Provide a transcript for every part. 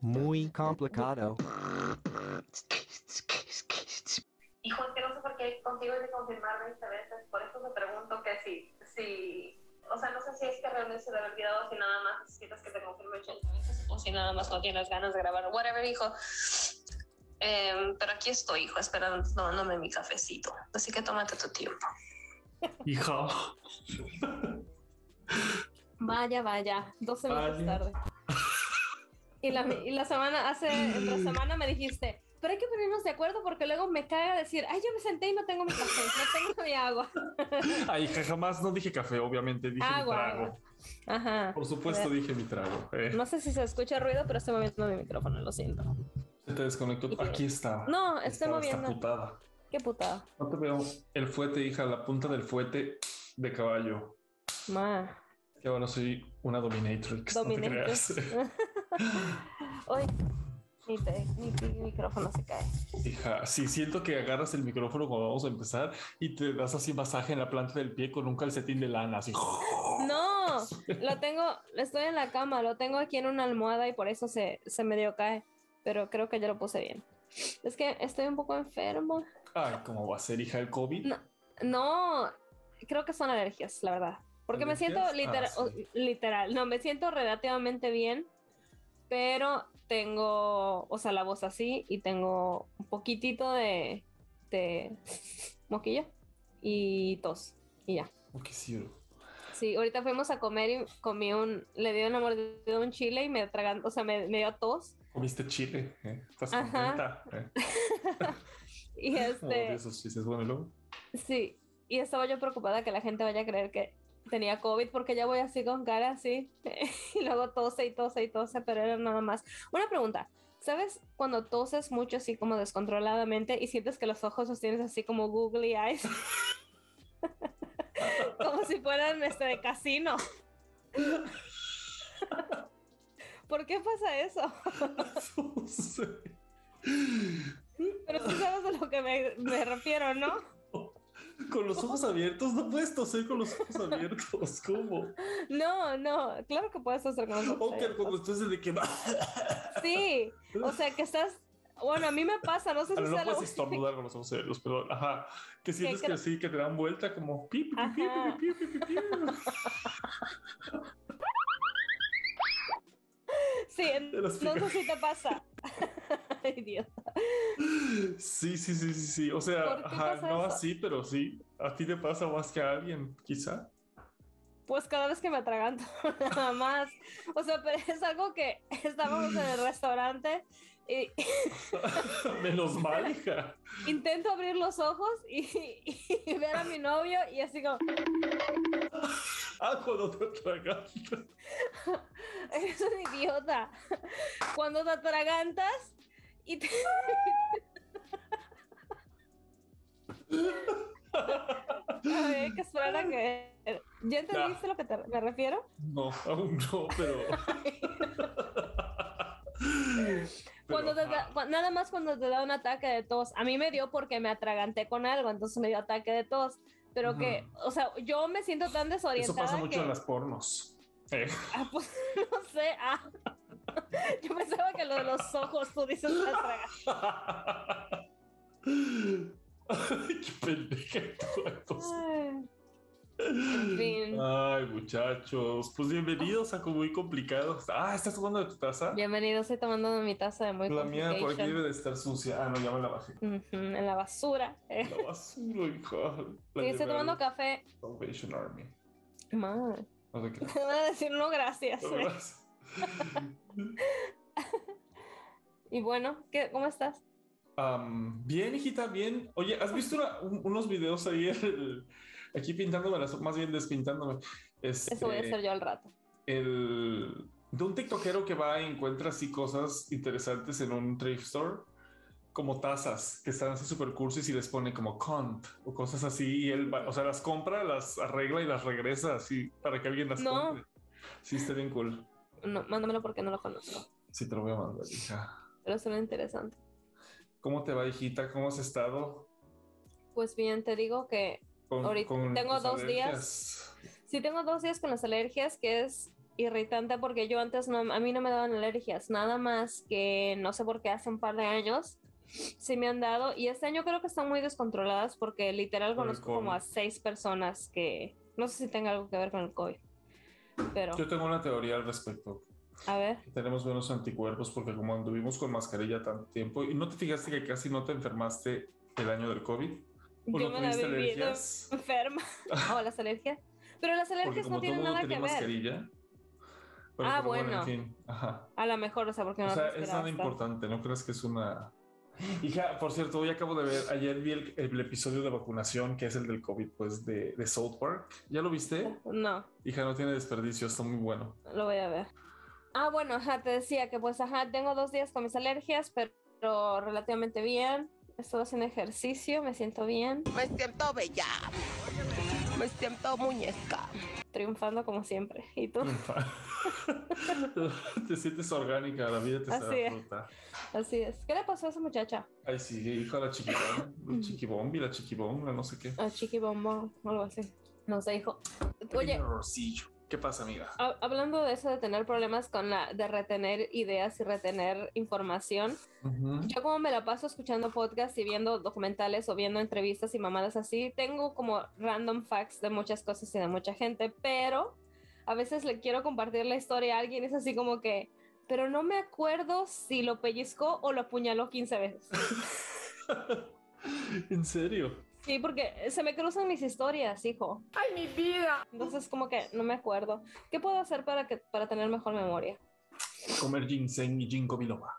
Muy complicado. Hijo, es que no sé por qué contigo hay que confirmar 20 veces, por eso me pregunto que si, si, o sea, no sé si es que realmente se le ha olvidado, si nada más necesitas que te confirme 80 veces, o si nada más no tienes ganas de grabar, whatever, hijo. Em, pero aquí estoy, hijo, esperando, tomándome mi cafecito, así que tómate tu tiempo. Hija. Vaya, vaya, 12 minutos Vaya. tarde. Y la, y la semana, hace otra semana me dijiste, pero hay que ponernos de acuerdo porque luego me caga decir, ay, yo me senté y no tengo mi café, no tengo mi agua. Ay, jamás no dije café, obviamente, dije mi trago. agua. Ajá. Por supuesto, dije mi trago. eh. No sé si se escucha ruido, pero estoy moviendo mi micrófono, lo siento. Se te desconectó. Aquí estaba. No, estoy Estaba esta moviendo. putada. Qué putada. No te veo el fuete, hija, la punta del fuete de caballo. Ma. Que ahora soy una dominatrix. No Dominatrix. creas. Hoy mi, mi- mi micrófono se cae. Hija, sí, siento que agarras el micrófono cuando vamos a empezar y te das así masaje en la planta del pie con un calcetín de lana, así. No, lo tengo, estoy en la cama, lo tengo aquí en una almohada y por eso se, se medio cae, pero creo que ya lo puse bien. Es que estoy un poco enfermo. Ay, ¿cómo va a ser, hija, el COVID? No, no, creo que son alergias, la verdad. Porque me siento literal, Ah, sí. literal, no, me siento relativamente bien, pero tengo, o sea, la voz así y tengo un poquitito de, de moquillo y tos y ya. Oh, qué sí, ahorita fuimos a comer y comí un, le di una mordida a un chile y me tragan, o sea, me, me dio tos. Comiste chile, ¿eh? ¿Estás contenta? ¿Eh? Y este, esos chistes, bueno, luego. sí, y estaba yo preocupada que la gente vaya a creer que tenía COVID porque ya voy así con cara así y luego tose y tose y tose, pero era nada más. Una pregunta, ¿sabes cuando toses mucho así como descontroladamente y sientes que los ojos los tienes así como googly eyes? como si fueran este de casino. ¿Por qué pasa eso? No sé. Pero sí sabes a lo que me, me refiero, ¿no? Con los ojos abiertos, no puedes toser con los ojos abiertos. ¿Cómo? No, no, claro que puedes hacer con los ojos O que abiertos. cuando estás de que. Sí, o sea que estás. Bueno, a mí me pasa, no sé si Ah, no puedes estornudar con los ojos abiertos, perdón. Ajá. Que sientes Que que sí, que te dan vuelta como pi, pi, pi. Sí, no sé si te pasa. Idiota. Sí, sí, sí, sí, sí. O sea, ¿Por qué ajá, no eso? así, pero sí. A ti te pasa más que a alguien, quizá. Pues cada vez que me atraganto, nada más. O sea, pero es algo que estábamos en el restaurante y Menos mal, hija. intento abrir los ojos y, y ver a mi novio y así como, Ah, cuando te atragantas. eres un idiota. Cuando te atragantas y te... A ver, que esperar a que... ¿Ya entendiste lo que te- me refiero? No, aún no, pero. Cuando Pero, te da- nada más cuando te da un ataque de tos. A mí me dio porque me atraganté con algo, entonces me dio ataque de tos. Pero que, o sea, yo me siento tan Eso desorientada pasa mucho que, en las pornos. Eh, Ah, pues, no sé, ah. Yo pensaba que lo de los ojos, tú dices atraganté. Ay, qué pendeja. En fin. Ay, muchachos, pues bienvenidos a Muy Complicados. Ah, ¿estás tomando de tu taza? Bienvenido, estoy tomando mi taza de muy La mía por aquí debe de estar sucia. Ah, no, ya me la bajé. En la basura. eh. La basura. La Sí, estoy tomando café. Salvation Army. Man, No sé qué. te van a decir no gracias. No, eh. gracias. Y bueno, ¿qué, ¿cómo estás? Am, bien, hijita, bien. Oye, ¿has visto una- un- unos videos ahí el- aquí pintándome las, más bien despintándome? Este, Eso voy a hacer yo al rato. el de un tiktokero que va y encuentra así cosas interesantes en un thrift store, como tazas que están así super cursis y les pone como cont o cosas así. Y él, va- o sea, las compra, las arregla y las regresa así para que alguien las No. compre. Sí, está bien cool. No, mándamelo porque no lo conozco. Sí, te lo voy a mandar, hija. Pero suena interesante. ¿Cómo te va, hijita? ¿Cómo has estado? Pues bien, te digo que Con, Ahorita tengo tus dos alergias? sí tengo dos días con las alergias, que es irritante porque yo antes no, a mí no me daban alergias, nada más que no sé por qué hace un par de años sí me han dado y este año creo que están muy descontroladas porque literal Por conozco como a seis personas que no sé si tenga algo que ver con el COVID, pero Yo tengo una teoría al respecto. a ver, Tenemos buenos anticuerpos porque como anduvimos con mascarilla tanto tiempo y no te fijaste que casi no te enfermaste el año del COVID. ¿O yo no me la alergias? enferma o las alergias, pero las alergias no tienen nada que ver. Pero, Ah, pero bueno, en bueno. fin. Ajá. a lo mejor, o sea, porque no O sea, es hasta- importante, ¿no crees que es una... Hija, por cierto, hoy acabo de ver, ayer vi el, el episodio de vacunación, que es el del COVID, pues, de, de South Park. ¿Ya lo viste? No, Hija, no tiene desperdicio, está muy bueno. lo voy a ver. Ah, bueno, ajá, te decía que pues, ajá, tengo dos días con mis alergias, pero relativamente bien. Estoy haciendo ejercicio, me siento bien, Me siento bella. Me siento muñeca. triunfando como siempre. ¿Y tú? te sientes orgánica, la vida te Así es. fruta. Así es. ¿Qué le pasó a esa muchacha? Ay, sí, hijo de la chiquibón, la chiquibombi, la chiquibón, la no sé qué. A Chiqui Bombón, algo así. No sé, hijo. Oye, Rosillo. ¿Qué pasa, amiga? ha- hablando de eso de tener problemas con la, de retener ideas y retener información. Yo como me la paso escuchando podcasts y viendo documentales o viendo entrevistas y mamadas así, tengo como random facts de muchas cosas y de mucha gente, pero a veces le quiero compartir la historia a alguien es así como que, pero no me acuerdo si lo pellizcó o lo apuñaló 15 veces. ¿En serio? Sí, porque se me cruzan mis historias, hijo. ¡Ay, mi vida! Entonces como que no me acuerdo. ¿Qué puedo hacer para, que, para tener mejor memoria? Comer ginseng y ginkgo biloba.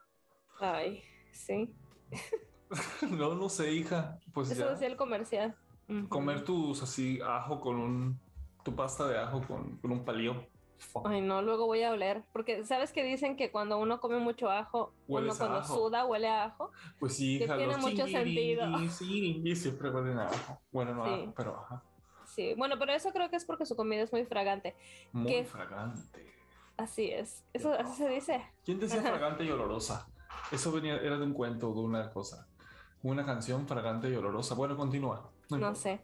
Ay, sí. No, no sé, hija. Pues Eso ya. decía el comercial. Comer tus así ajo con un tu pasta de ajo con, con un palillo. Fuck. Ay, no, luego voy a oler. Porque sabes que dicen que cuando uno come mucho ajo, uno cuando ajo. suda huele a ajo. Pues sí, que tiene mucho sentido. sí, siempre huelen a ajo. Bueno, no Sí. ajo, pero ajá. Sí, bueno, pero eso creo que es porque su comida es muy fragante. Muy ¿Qué? fragante. Así es. Eso así se dice. ¿Quién decía fragante y olorosa? Eso venía, era de un cuento, de una cosa. Una canción fragante y olorosa. Bueno, continúa. No importa. sé.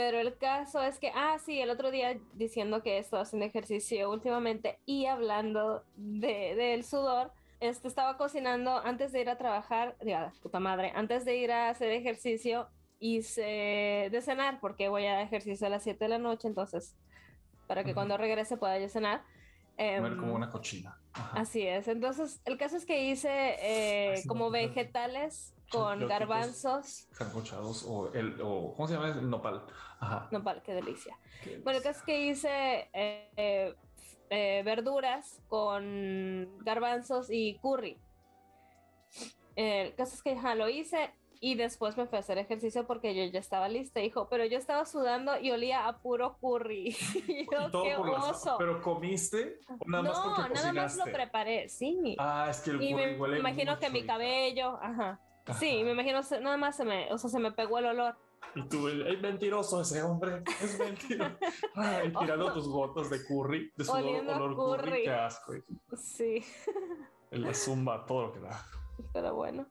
Pero el caso es que, ah, sí, el otro día diciendo que estaba haciendo ejercicio últimamente y hablando de, del sudor, este, estaba cocinando antes de ir a trabajar, diga, puta madre, antes de ir a hacer ejercicio, hice de cenar, porque voy a ejercicio a las 7 de la noche, entonces, para que Ujú. cuando regrese pueda yo cenar. Comer Em, como una cochina. Ajá. Así es. Entonces, el caso es que hice eh, Ay, como vegetales con garbanzos. Sancochados o el, o ¿cómo se llama? El nopal. Ajá. Nopal, qué delicia. Qué Bueno, el caso es que hice eh, eh, verduras con garbanzos y curry. El caso es que lo hice y después me fui a hacer ejercicio porque yo ya estaba lista, hijo. Pero yo estaba sudando y olía a puro curry. Y yo, todo qué por oso. Pero comiste o nada más no, porque nada más lo preparé, sí. Ah, es que el y curry me huele imagino que mucho, mi hija. cabello, ajá. Sí, Ajá. me imagino, nada más se me, o sea, se me pegó el olor. Y tú, es mentiroso ese hombre, es mentiroso. Ay, tirando tus gotas de curry, de sudor, Oliendo olor curry. curry. qué asco. Sí, la zumba, todo lo que da. pero bueno.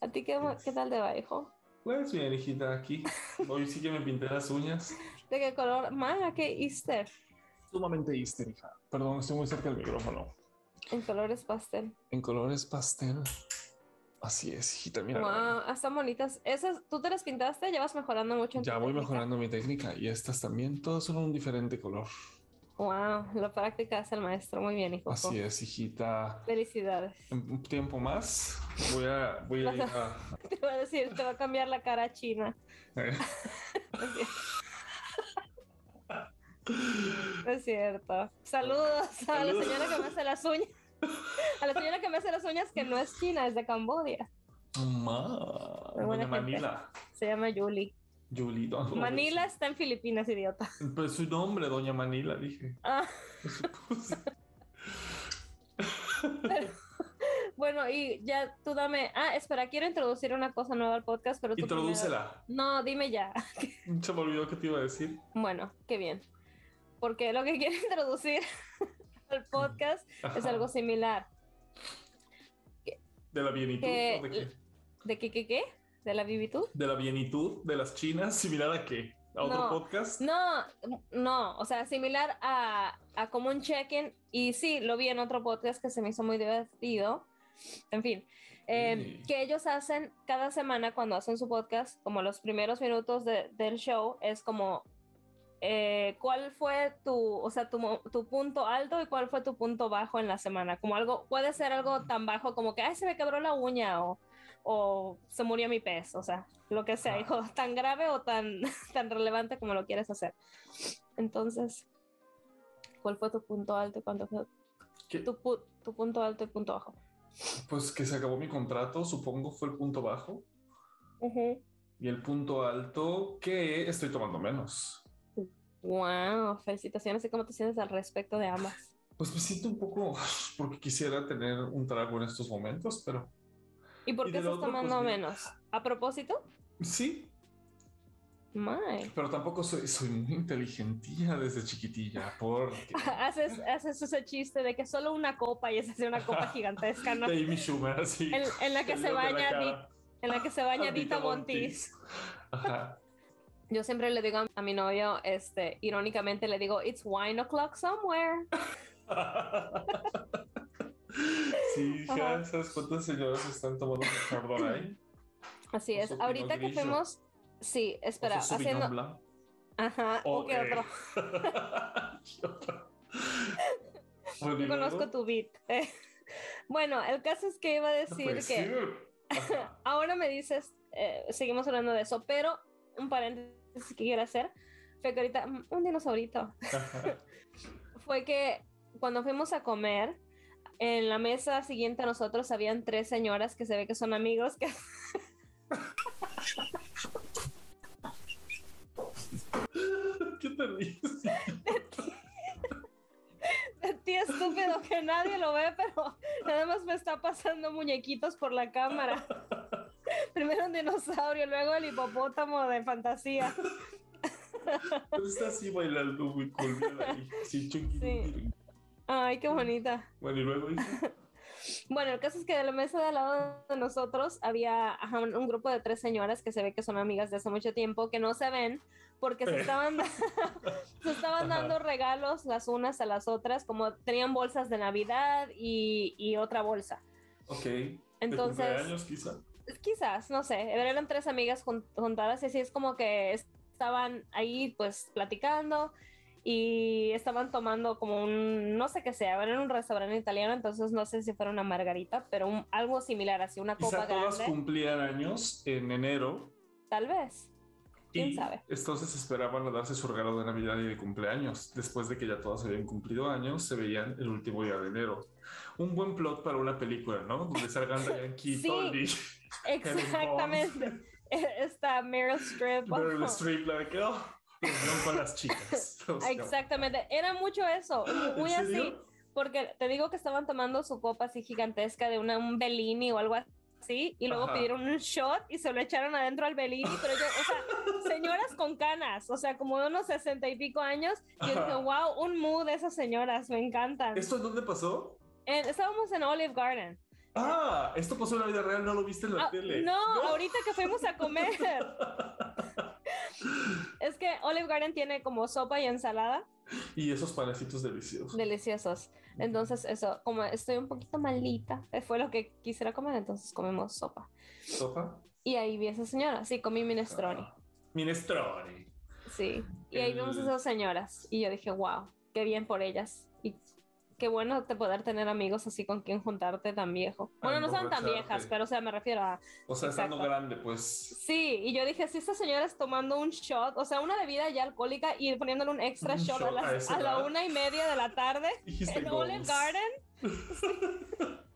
¿A ti qué, qué tal te va, hijo? Pues bien, hijita, aquí. Hoy sí que me pinté las uñas. ¿De qué color? Mana, ¿qué Easter? Sumamente Easter, hija. Perdón, estoy muy cerca del micrófono. En colores pastel. En colores pastel. Así es, hijita, mira. Wow, ah, están bonitas. Esas, ¿tú te las pintaste? Ya vas mejorando mucho en tu Ya voy técnica. mejorando mi técnica y estas también, todas son un diferente color. Wow, la práctica es el maestro. Muy bien, hijo. Así es, hijita. Felicidades. Un tiempo más voy a, voy a ir a... Te voy a decir, te va a cambiar la cara a china. No es cierto. Saludos a la señora que me hace las uñas. A la señora que me hace las uñas que no es china, es de Cambodia. Ma, buena. Manila. Se llama Julie. Julie. Manila está en Filipinas, idiota. Pues su nombre, Doña Manila, dije. Ah, supuesto. bueno, y ya tú dame. Ah, espera, quiero introducir una cosa nueva al podcast, pero tú primero- Introdúcela. No, dime ya. Se me olvidó que te iba a decir. Bueno, qué bien. Porque lo que quiero introducir al podcast es algo similar. ¿De la bienitud? que- ¿o ¿De qué? ¿De qué, qué, qué? ¿De la vivitud? ¿De la bienitud de las chinas? ¿Similar a qué? a otro No. podcast. No, no, o sea, similar a, a como un check-in. Y sí, lo vi en otro podcast que se me hizo muy divertido. En fin, eh, Sí. que ellos hacen cada semana cuando hacen su podcast, como los primeros minutos de- del show, es como, eh, ¿cuál fue tu, o sea, tu, tu punto alto y cuál fue tu punto bajo en la semana? Como algo, puede ser algo tan bajo como que, ay, se me quebró la uña o, o se murió mi pez, o sea, lo que sea, Ah. hijo, tan grave o tan, tan relevante como lo quieres hacer. Entonces, ¿cuál fue tu punto alto y cuánto fue tu, pu- tu punto alto y punto bajo? Pues que se acabó mi contrato, supongo fue el punto bajo. Ujú. Y el punto alto que estoy tomando menos. Wow, felicitaciones. ¿Y cómo te sientes al respecto de ambas? Pues me siento un poco porque quisiera tener un trago en estos momentos, pero ¿Y por Y qué del estás pues, tomando mira. menos? ¿A propósito? sí, My. pero tampoco soy, soy muy inteligentilla desde chiquitilla porque Haces, haces ese chiste de que solo una copa y es una copa gigantesca, ¿no? Amy Schumer, así. En, en la que se la baña en la que se baña Dita Montis. Ajá. Yo siempre le digo a- a mi novio, este, irónicamente le digo, it's wine o'clock somewhere. Sí, Ajá. ¿sabes cuántas señoras están tomando Chardonnay? Así es. Ahorita que fuimos, sí, espera, O Sauvignon haciendo, ajá, O, ¿o qué otro? Bueno, Yo ¿y conozco tu beat. bueno, el caso es que iba a decir que. Ajá. ahora me dices, eh, seguimos hablando de eso, pero un paréntesis que quiero hacer fue que ahorita, un dinosaurito, fue que cuando fuimos a comer, en la mesa siguiente a nosotros habían tres señoras que se ve que son amigos que ¿Qué te ríes? de ti estúpido que nadie lo ve, pero nada más me está pasando muñequitos por la cámara. Primero un dinosaurio, luego el hipopótamo de fantasía. Pero está así bailando muy cool. ahí. Sí, Sí. Ay, qué bonita. Bueno, y luego hija? Bueno, el caso es que de la mesa de al lado de nosotros había ajá, un, grupo de tres señoras que se ve que son amigas de hace mucho tiempo, que no se ven porque se estaban, da- se estaban dando regalos las unas a las otras, como tenían bolsas de Navidad y, y otra bolsa. Ok. ¿De Entonces, cumpleaños quizá? quizás, no sé, eran tres amigas jun- juntadas y así es como que estaban ahí pues platicando y estaban tomando como un, no sé qué sea, era en un restaurante italiano, entonces no sé si fuera una margarita, pero un- algo similar, así una copa Quizá todas grande, cumplían años en enero. tal vez. ¿Quién y sabe? Entonces esperaban a darse su regalo de Navidad y de cumpleaños. Después de que ya todas habían cumplido años, se veían el último día de enero. Un buen plot para una película, ¿no? Donde salgan Diane Keaton y Exactamente. Está Meryl Streep. Meryl Streep, like, oh, reunión con las chicas. O sea, Exactamente, era mucho eso, ¿en muy así. serio? Porque te digo que estaban tomando su copa así gigantesca de una, un Bellini o algo así, y luego Ajá. pidieron un shot y se lo echaron adentro al Bellini, pero yo, o sea, señoras con canas, o sea, como de unos sesenta y pico años, y yo dije, wow, un mood de esas señoras, me encantan. ¿Esto en dónde pasó? En- estábamos en Olive Garden. Ah, esto pasó en la vida real, no lo viste en la Ah, tele. no, ahorita que fuimos a comer. es que Olive Garden tiene como sopa y ensalada. Y esos panecitos deliciosos. deliciosos. Entonces, eso, como estoy un poquito malita, eh, fue lo que quisiera comer, entonces comemos sopa. ¿Sopa? Y ahí vi a esa señora, sí, comí minestrone, Ah, Minestrone. sí. Y ahí vimos a El- esas señoras y yo dije, wow, qué bien por ellas. Y qué bueno te poder tener amigos así con quien juntarte tan viejo. Bueno, no son tan viejas, pero o sea, me refiero a... O sea, estando Exacto. grande, pues. Sí, y yo dije, si esta señora es tomando un shot, o sea, una bebida ya alcohólica y poniéndole un extra Un shot, a, shot a las- esa a la una y media de la tarde en Olive. Garden.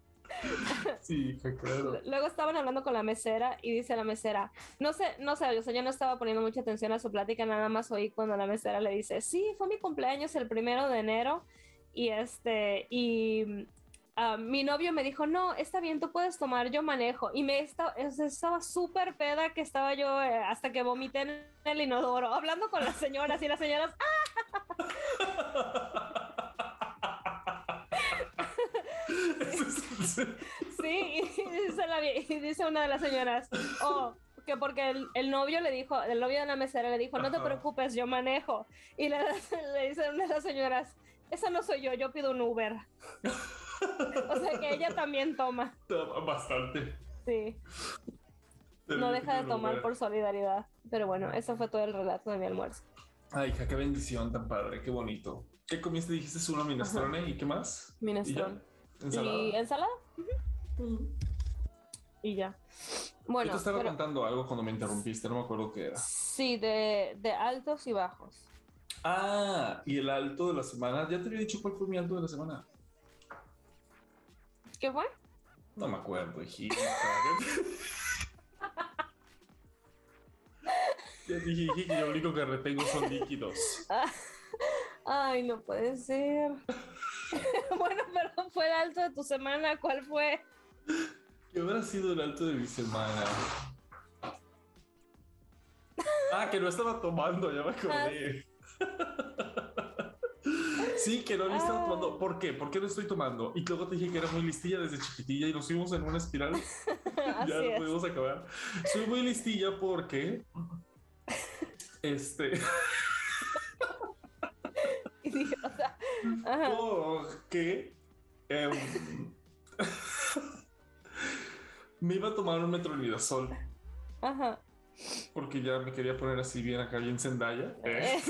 Sí, claro. Luego estaban hablando con la mesera y dice la mesera, no sé, no sé, o sea, yo no estaba poniendo mucha atención a su plática, nada más oí cuando la mesera le dice, sí, fue mi cumpleaños el primero de enero y este, y ah, mi novio me dijo, no, está bien, tú puedes tomar, yo manejo. Y me estaba, estaba súper peda que estaba yo eh, hasta que vomité en el inodoro, hablando con las señoras y las señoras, es- Sí, y dice, la y dice una de las señoras, oh, que porque el, el novio le dijo, el novio de la mesera le dijo, no te preocupes, yo manejo. Y le, le dice una de las señoras, esa no soy yo, yo pido un Uber. o sea que ella también toma, Bastante. sí. No deja de tomar por solidaridad. Pero bueno, eso fue todo el relato de mi almuerzo. Ay, hija, qué bendición tan padre, qué bonito. ¿Qué comiste? Dijiste uno minestrone y qué más? Minestrone. ¿Y? Ensalada. ¿Y ensalada? Ujú. Y ya. Yo Bueno, te estaba pero- contando algo cuando me interrumpiste, no me acuerdo qué era. sí, de, de altos y bajos. Ah, y el alto de la semana. Ya te había dicho cuál fue mi alto de la semana. ¿Qué fue? No me acuerdo, hijita. Ya dije, dije que lo único que retengo son líquidos. Ay, no puede ser. bueno, pero fue el alto de tu semana. ¿Cuál fue? ¿Qué habrá sido el alto de mi semana? Ah, que no estaba tomando, ya me acordé. Sí, que no estaba Ah. tomando. ¿Por qué? ¿Por qué no estoy tomando? Y luego te dije que era muy listilla desde chiquitilla y nos fuimos en una espiral. Ya no es. pudimos acabar. Soy muy listilla porque. Este. Idiota. Porque. em, me iba a tomar un metronidazol Ajá. Porque ya me quería poner así bien acá, bien Zendaya. Eh.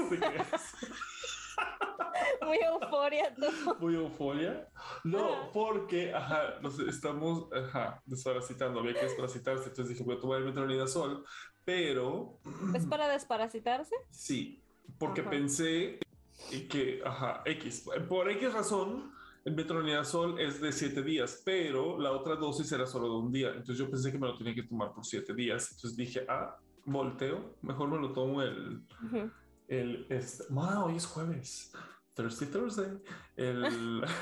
Muy euforia tú. Muy euforia. No, porque, ajá, nos estamos, ajá, desparasitando. Había que desparasitarse. Entonces dije, voy a tomar el metronidazol, pero ¿Es para desparasitarse? sí, porque Ajá. pensé que, ajá, X, por X razón, el metronidazol es de siete días, pero la otra dosis era solo de un día. Entonces yo pensé que me lo tenía que tomar por siete días. Entonces dije, ah, volteo, mejor me lo tomo el, Ujú. el, este, ah, hoy es jueves. Thursday, Thursday. El.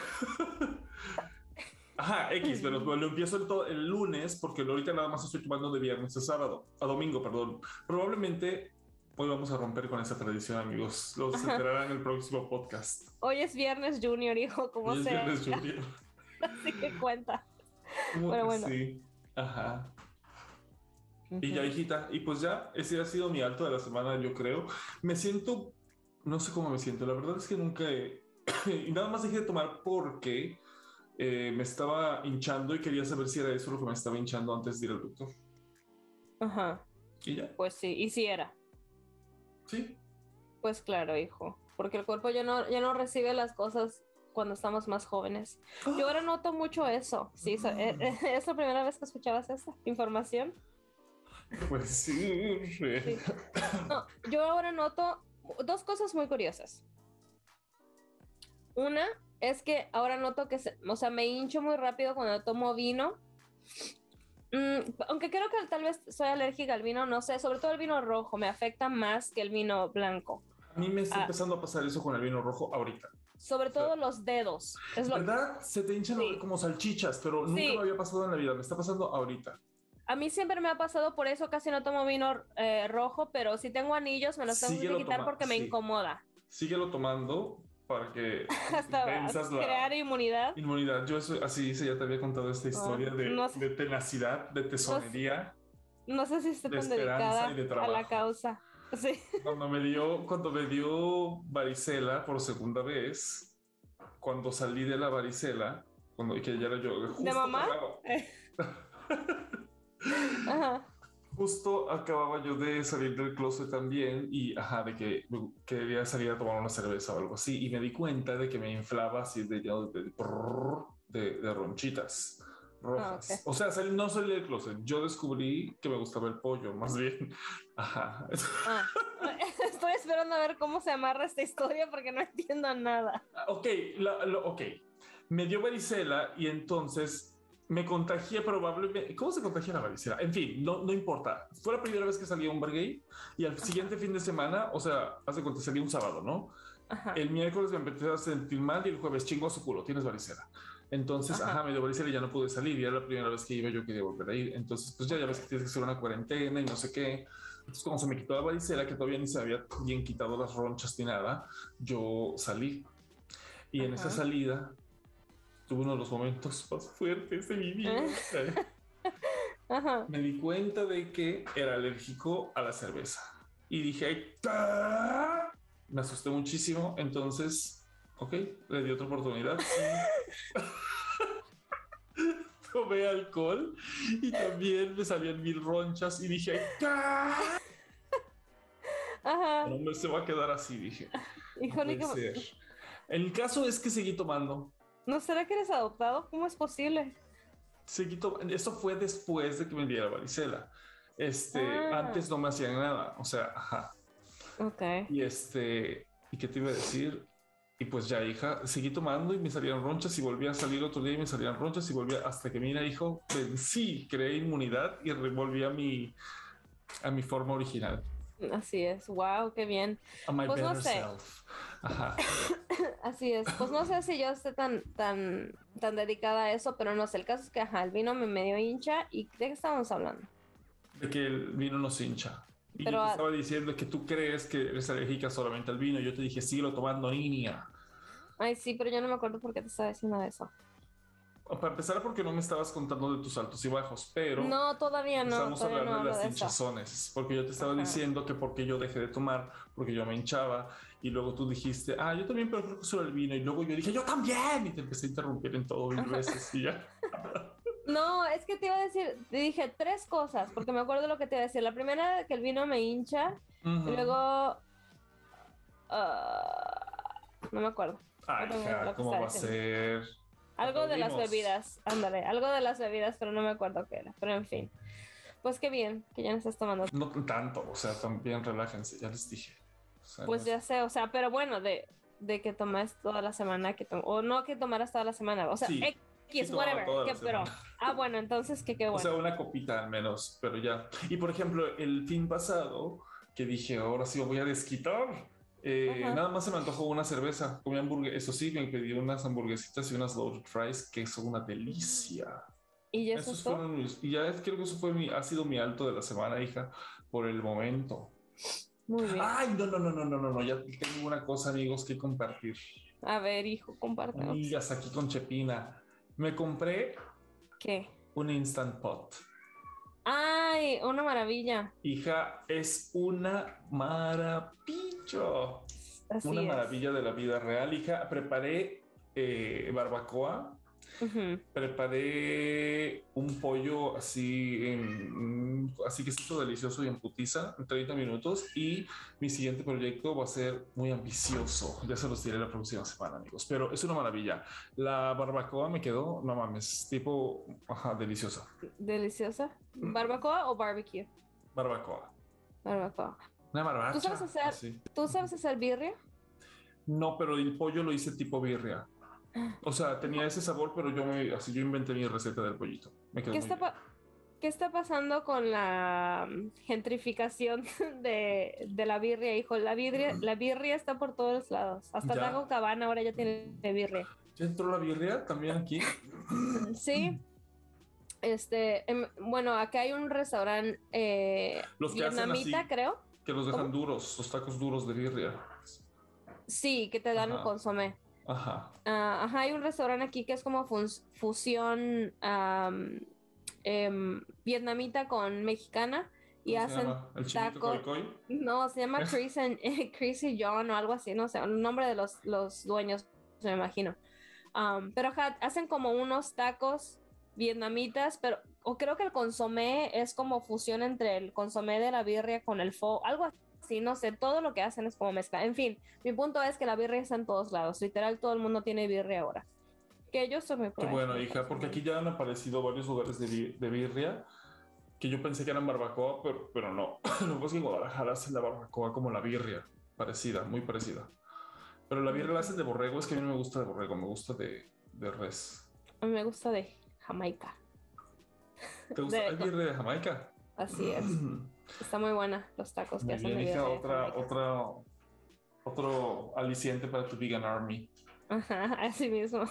Ajá, X, pero lo empiezo el, el lunes porque ahorita nada más estoy tomando de viernes a sábado, a domingo, perdón. Probablemente hoy vamos a romper con esa tradición, amigos. Los Ajá. enterarán en el próximo podcast. Hoy es viernes junior, hijo, como sea. viernes junior. Así que cuenta. ¿Cómo Pero bueno. Sí. Ajá. Y ya, hijita, y pues ya, ese ha sido mi alto de la semana, yo creo. Me siento, no sé cómo me siento, la verdad es que nunca he, y nada más dejé de tomar porque eh, me estaba hinchando y quería saber si era eso lo que me estaba hinchando antes de ir al doctor. Ajá. Y ya, Pues sí, y si era. Sí. Pues claro, hijo. Porque el cuerpo ya no, ya no recibe las cosas cuando estamos más jóvenes. Yo ahora noto mucho eso. Sí, eh, es la primera vez que escuchabas esa información. Pues sí. Sí. No, yo ahora noto dos cosas muy curiosas. Una es que ahora noto que, se- o sea, me hincho muy rápido cuando tomo vino. Mm, aunque creo que tal vez soy alérgica al vino, no sé, sobre todo el vino rojo me afecta más que el vino blanco. A mí me está Ah. empezando a pasar eso con el vino rojo ahorita. Sobre todo los dedos. Es lo, ¿Verdad? Se te hinchan Sí. como salchichas, pero nunca Sí. me había pasado en la vida. Me está pasando ahorita. a mí siempre me ha pasado, por eso casi no tomo vino eh, rojo, pero si tengo anillos me los tengo Síguelo que quitar porque me sí. incomoda. Síguelo tomando para que venzas la crear inmunidad. inmunidad. Yo eso, así hice, ya te había contado esta historia de, Ah, no sé. de tenacidad, de tesonería. No sé si estoy De tan dedicada y de a la causa. Sí. Cuando me dio, cuando me dio varicela por segunda vez, cuando salí de la varicela, cuando que ya era yo, justo mamá? Ajá. Justo acababa yo de salir del closet también y ajá, de que me- quería salir a tomar una cerveza o algo así y me di cuenta de que me inflaba así de, de, de, de ronchitas rojas. Ah, ok. O sea, salí- no salí del closet, yo descubrí que me gustaba el pollo, más bien. Ajá. Ah. Estoy esperando a ver cómo se amarra esta historia porque no entiendo nada. Ok, la- lo- ok. Me dio varicela y entonces me contagié probablemente. ¿Cómo se contagia la varicela? En fin, no, no importa. Fue la primera vez que salí a un bar gay y al siguiente fin de semana, o sea, hace cuenta salí un sábado, ¿no? Ajá. El miércoles me empecé a sentir mal y el jueves chingo a su culo, tienes varicela. Entonces, Ajá. ajá, me dio varicela y ya no pude salir. Y era la primera vez que iba, yo quería volver a ir. Entonces, pues ya, ya ves que tienes que hacer una cuarentena y no sé qué. Entonces, como se me quitó la varicela, que todavía ni se había bien quitado las ronchas ni nada, yo salí. Y en esa Ajá. salida tuve uno de los momentos más fuertes de mi vida. Ajá. me di cuenta de que era alérgico a la cerveza. Y dije, me asusté muchísimo. Entonces, ok, le di otra oportunidad. Tomé alcohol y también me salían mil ronchas y dije. Ajá. no me se va a quedar así, dije. No Híjole, puede que-. El caso es que seguí tomando. ¿No será que eres adoptado? ¿Cómo es posible? Seguí to- Eso fue después de que me diera varicela. Este, Ah. antes no me hacían nada. O sea, ajá. Ok. Y este, ¿y qué te iba a decir? Y pues ya, hija, seguí tomando y me salían ronchas y volví a salir otro día y me salían ronchas y volví a- hasta que mira, hijo, vencí, creé inmunidad y revolví a mi, a mi forma original. Así es. Wow, qué bien. Pues no sé. Ajá. Así es. Pues no sé si yo esté tan, tan, tan dedicada a eso, pero no sé. El caso es que ajá, el vino me medio hincha. ¿Y de qué estábamos hablando? De que el vino nos hincha. Y Pero yo te estaba diciendo que tú crees que eres alérgica solamente al vino. Yo te dije, síguelo tomando, niña. Ay, sí, pero yo no me acuerdo por qué te estaba diciendo eso. Para empezar, porque no me estabas contando de tus altos y bajos, pero No, todavía no. estamos Todavía no hablando de las de hinchazones. Porque yo te estaba Ajá. diciendo que porque yo dejé de tomar, porque yo me hinchaba, y luego tú dijiste, ah, yo también, pero creo que solo el vino. Y luego yo dije, yo también, y te empecé a interrumpir en todo mil veces y ya. No, es que te iba a decir, te dije tres cosas, porque me acuerdo lo que te iba a decir. La primera era que el vino me hincha, y luego... ah, no me acuerdo. Ay, no, ¿cómo va a ser? Algo de las bebidas, ándale, algo de las bebidas, pero no me acuerdo qué era. Pero en fin. Pues qué bien que ya no estás tomando. No tanto, o sea, también relájense, ya les dije. O sea, Pues no- ya sé, o sea, pero bueno, de, de que tomas toda la semana, que o no que tomaras toda la semana, o sea, Sí, X, sí whatever. que- pero, ah, bueno, entonces que qué O bueno. sea, una copita al menos, pero ya. Y por ejemplo, el fin pasado, que dije, ahora sí me voy a desquitar. Eh, nada más se me antojó una cerveza. Comí hamburguesas. Eso sí, me pedí unas hamburguesitas y unas loaded fries que son una delicia. y ya eso Esos fueron mis- y ya creo que eso fue mi, ha sido mi alto de la semana, hija, por el momento. Muy bien. Ay, no, no, no, no, no, no, no. Ya tengo una cosa, amigos, que compartir. A ver, hijo, compártenos. Amigas, aquí con Chepina. Me compré ¿Qué? un Instant Pot. Ay, una maravilla. Hija, es una maravilla. Así una es. maravilla de la vida real, hija. Preparé eh, barbacoa, Ujú. preparé un pollo así, en- así que se hizo delicioso y en putiza en 30 minutos. Y mi siguiente proyecto va a ser muy ambicioso. Ya se los diré la próxima semana, amigos. Pero es una maravilla. La barbacoa me quedó, no mames, tipo, ajá, deliciosa. Deliciosa. ¿Barbacoa o barbecue? Barbacoa. Barbacoa. Una barbacha. ¿Tú sabes hacer- así. ¿Tú sabes hacer birria? No, pero el pollo lo hice tipo birria. O sea, tenía ese sabor, pero yo me, así yo inventé mi receta del pollito. Me quedó ¿Qué está, pa- ¿Qué está pasando con la mm, gentrificación de, de la birria, hijo? La birria, la birria está por todos lados. Hasta Ya. Taco Cabana ahora ya tiene birria. ¿Ya entró la birria también aquí? Sí. Este, em, bueno, acá hay un restaurante eh, Los que hacen vietnamita, así. creo. Que los dejan ¿Cómo? duros, los tacos duros de birria. Sí, que te dan Ajá. consomé. Ajá. Ah, ajá, hay un restaurante aquí que es como fusión am, em, vietnamita con mexicana y ¿Cómo se hacen llama? ¿El chinito taco- Koi Koi? No, se llama Chris, and- Chris y John o algo así, no sé, el nombre de los, los dueños, me imagino. Um, pero ajá, hacen como unos tacos vietnamitas, pero o creo que el consomé es como fusión entre el consomé de la birria con el fo, algo así, no sé, todo lo que hacen es como mezcla. En fin, mi punto es que la birria está en todos lados, literal todo el mundo tiene birria ahora. Que yo estoy muy Qué bueno, hija, porque aquí ya han aparecido varios lugares de, bi- de birria que yo pensé que eran barbacoa, pero, pero no. Lo que pasa es que en Guadalajara hacen la barbacoa como la birria, parecida, muy parecida. Pero la birria la hacen de borrego, es que a mí no me gusta de borrego, me gusta de, de res. A mí me gusta de Jamaica, ¿Te gusta? De- ¿Hay birria de Jamaica? así es. Está muy buena los tacos que Muy hacen bien, de hija, otra, otra, otro aliciente para tu vegan army. Ajá, así mismo.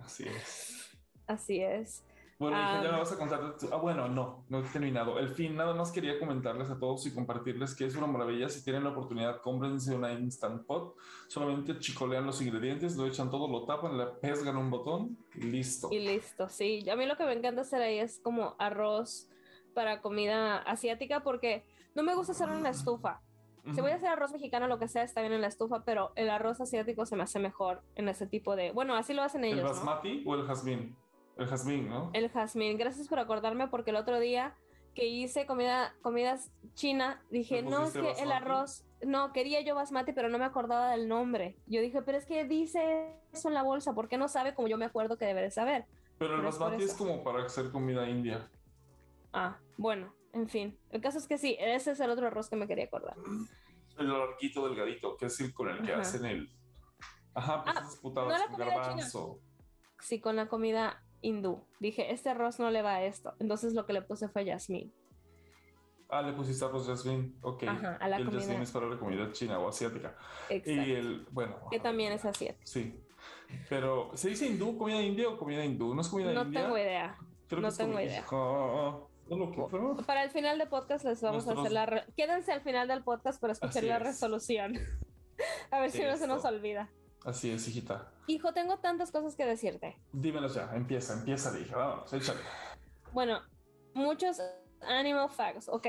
Así es. Así es. Bueno, hija, ya me vas a contar. tu- Ah, bueno, no, no he terminado. El fin, nada más quería comentarles a todos y compartirles que es una maravilla. Si tienen la oportunidad, cómprense una Instant Pot. Solamente chicolean los ingredientes, lo echan todo, lo tapan, le pesgan un botón y listo. Y listo, sí. A mí lo que me encanta hacer ahí es como arroz, para comida asiática porque no me gusta hacerlo en la estufa. Si voy a hacer arroz mexicano, lo que sea, está bien en la estufa, pero el arroz asiático se me hace mejor en ese tipo de... Bueno, así lo hacen ellos. ¿El ¿no? basmati o el jazmín? El jazmín, ¿no? El jazmín. Gracias por acordarme porque el otro día que hice comida, comidas china, dije, ¿Le no, es que el basmati? arroz, no, quería yo basmati, pero no me acordaba del nombre. Yo dije, pero es que dice eso en la bolsa, ¿por qué no sabe como yo me acuerdo que debe de saber? Pero el pero es basmati es eso. como para hacer comida india. Ah, bueno, en fin. El caso es que sí, ese es el otro arroz que me quería acordar. El larguito delgadito, que es el con el que Ajá. hacen el. Ajá, pues Ah, esas putadas no con garbanzo. Sí, con la comida hindú. Dije, este arroz no le va a esto. Entonces lo que le puse fue jazmín. Ah, le pusiste arroz jazmín. Ok. Ajá, a la el comida. jazmín es para la comida china o asiática. Exacto. Y el, bueno. Que también es así. Sí. Pero, ¿se dice hindú, comida india o comida hindú? ¿No es comida No india? tengo idea. Creo no que tengo idea. Ah, no lo creo. Para el final de podcast les vamos a Nuestros- hacer la... re- Quédense al final del podcast para escuchar Así la es. resolución. a ver si no se nos Eso. olvida. Así es, hijita. Hijo, tengo tantas cosas que decirte. Dímelos ya, empieza, empieza, hija. Vámonos, échale. Bueno, muchos animal facts. Ok.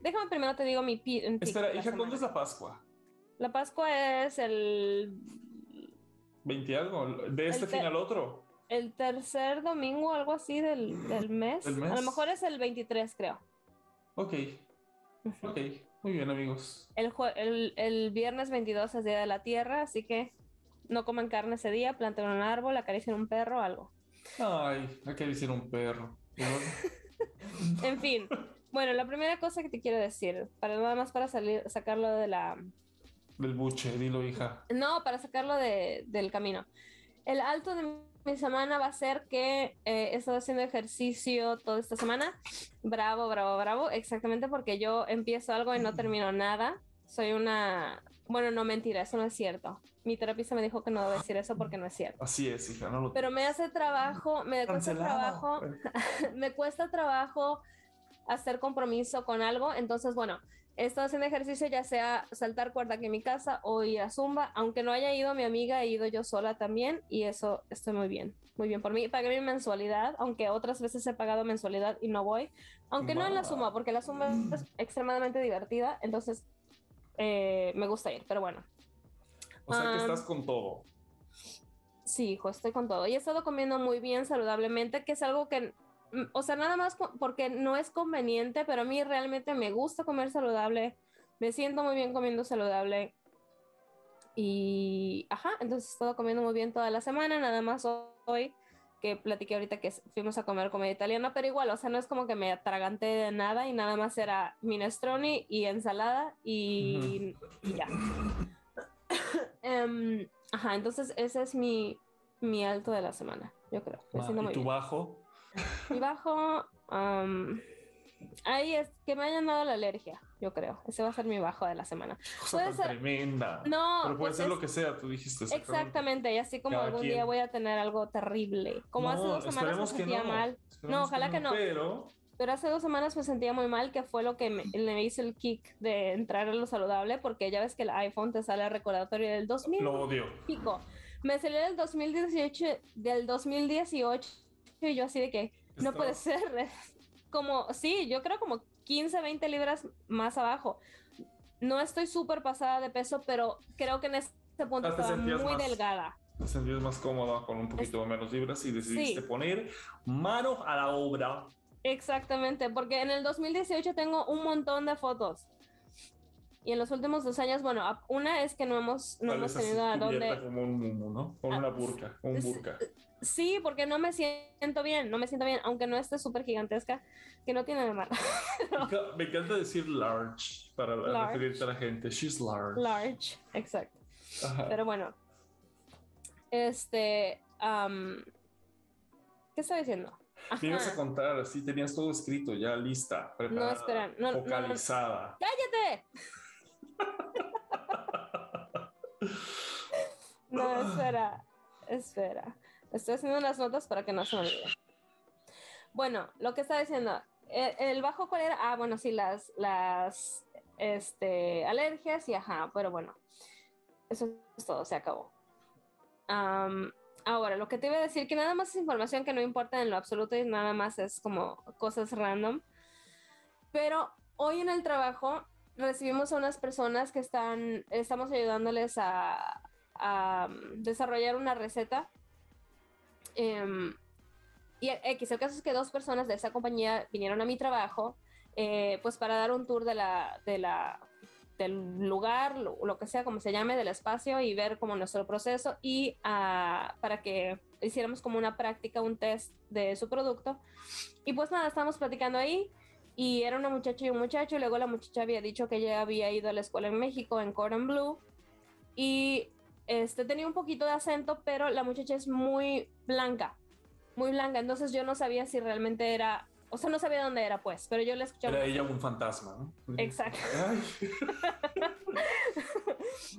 Déjame primero te digo mi pi- Espera, hija, ¿cuándo es la Pascua? La Pascua es el, ¿20 algo? ¿De este El fin al otro? El tercer domingo, algo así del, del mes. A lo mejor es el 23, creo. Ok, ok. Muy bien, amigos. El, el, el viernes 22 es Día de la Tierra, así que no coman carne ese día, planten un árbol, acaricien un perro, algo. Ay, decir un perro. En fin, bueno, la primera cosa que te quiero decir, para nada más para salir, sacarlo de la... Del buche, dilo, hija. No, para sacarlo de- del camino. El alto de mi semana va a ser que eh, he estado haciendo ejercicio toda esta semana. Bravo, bravo, bravo. Exactamente porque yo empiezo algo y no termino nada. Soy una... Bueno, no mentira, eso no es cierto. Mi terapista me dijo que no debo decir eso porque no es cierto. Así es, hija, no lo Pero me hace trabajo, me cuesta trabajo, me cuesta trabajo hacer compromiso con algo. Entonces, bueno, he estado haciendo ejercicio, ya sea saltar cuerda aquí en mi casa o ir a Zumba. Aunque no haya ido mi amiga, he ido yo sola también. Y eso estoy muy bien, muy bien por mí. Pagué mi mensualidad, aunque otras veces he pagado mensualidad y no voy. Aunque no en la. Zumba, porque la Zumba es extremadamente divertida. Entonces, eh, me gusta ir, pero bueno. O sea que estás con todo. Sí, hijo, estoy con todo. Y he estado comiendo muy bien, saludablemente, que es algo que, o sea, nada más porque no es conveniente, pero a mí realmente me gusta comer saludable. Me siento muy bien comiendo saludable. Y, ajá, entonces he estado comiendo muy bien toda la semana, nada más hoy que platiqué ahorita que fuimos a comer comida italiana, pero igual, o sea, no es como que me atraganté de nada y nada más era minestrone y ensalada y y ya. Em, ajá, entonces ese es mi, mi alto de la semana, yo creo. Me Ah, siento ¿Y muy tu bien. bajo? Mi bajo, am, ahí es que me hayan dado la alergia, yo creo. Ese va a ser mi bajo de la semana. Cosa Puede tan ser- tremenda. No, Pero puede pues ser es- lo que sea, tú dijiste. Exactamente, y así como Cada algún quien. día voy a tener algo terrible. Como hace No, dos semanas me que sentía no. mal, Esperemos ojalá que no. Pero pero hace dos semanas me sentía muy mal, que fue lo que me, le hizo el kick de entrar a lo saludable, porque ya ves que el iPhone te sale recordatorio del 2000 lo odio. pico. Me salió del 2018, del 2018, y yo así de que no puede ser. Como, sí, yo creo como 15, 20 libras más abajo. No estoy súper pasada de peso, pero creo que en este punto Ah, estaba muy más- delgada. Te sentías más cómoda con un poquito menos libras y decidiste Sí. poner manos a la obra. Exactamente, porque en el 2018 tengo un montón de fotos. Y en los últimos dos años, bueno, una es que no hemos, no hemos tenido a dónde... como un mumu, ¿no? Con Ah, una burka, un burka. Sí, porque no me siento bien, no me siento bien, aunque no esté súper gigantesca, que no tiene de malo. Me enca- Me encanta decir large para Large. referirte a la gente. She's large. Large, exacto. Ajá. Pero bueno, este, am, ¿qué estaba diciendo? Me ibas a Ajá. contar, así tenías todo escrito, ya lista, preparada, espera, no, no, no. focalizada. ¡Cállate! No, espera, espera. Estoy haciendo unas notas para que no se me olvide. Bueno, lo que estaba diciendo, el, el bajo cuál era? Ah, bueno, sí, las, las, este, alergias y ajá, pero bueno, eso es todo, se acabó. Ahora, lo que te iba a decir, que nada más es información que no importa en lo absoluto y nada más es como cosas random. Pero hoy en el trabajo recibimos a unas personas que están, estamos ayudándoles a, a, um, desarrollar una receta. Em, y X, el caso es que dos personas de esa compañía vinieron a mi trabajo, eh, pues para dar un tour de la, de la, del lugar, lo, lo que sea, como se llame, del espacio y ver como nuestro proceso y ah, para que hiciéramos como una práctica, un test de su producto. Y pues nada, estábamos platicando ahí y era una muchacha y un muchacho y luego la muchacha había dicho que ella había ido a la escuela en México, en Cordon Blue, y este tenía un poquito de acento, pero la muchacha es muy blanca, muy blanca, entonces yo no sabía si realmente era, o sea, no sabía dónde era pues, pero yo la escuchaba. Era ella un fantasma, ¿no? Exacto.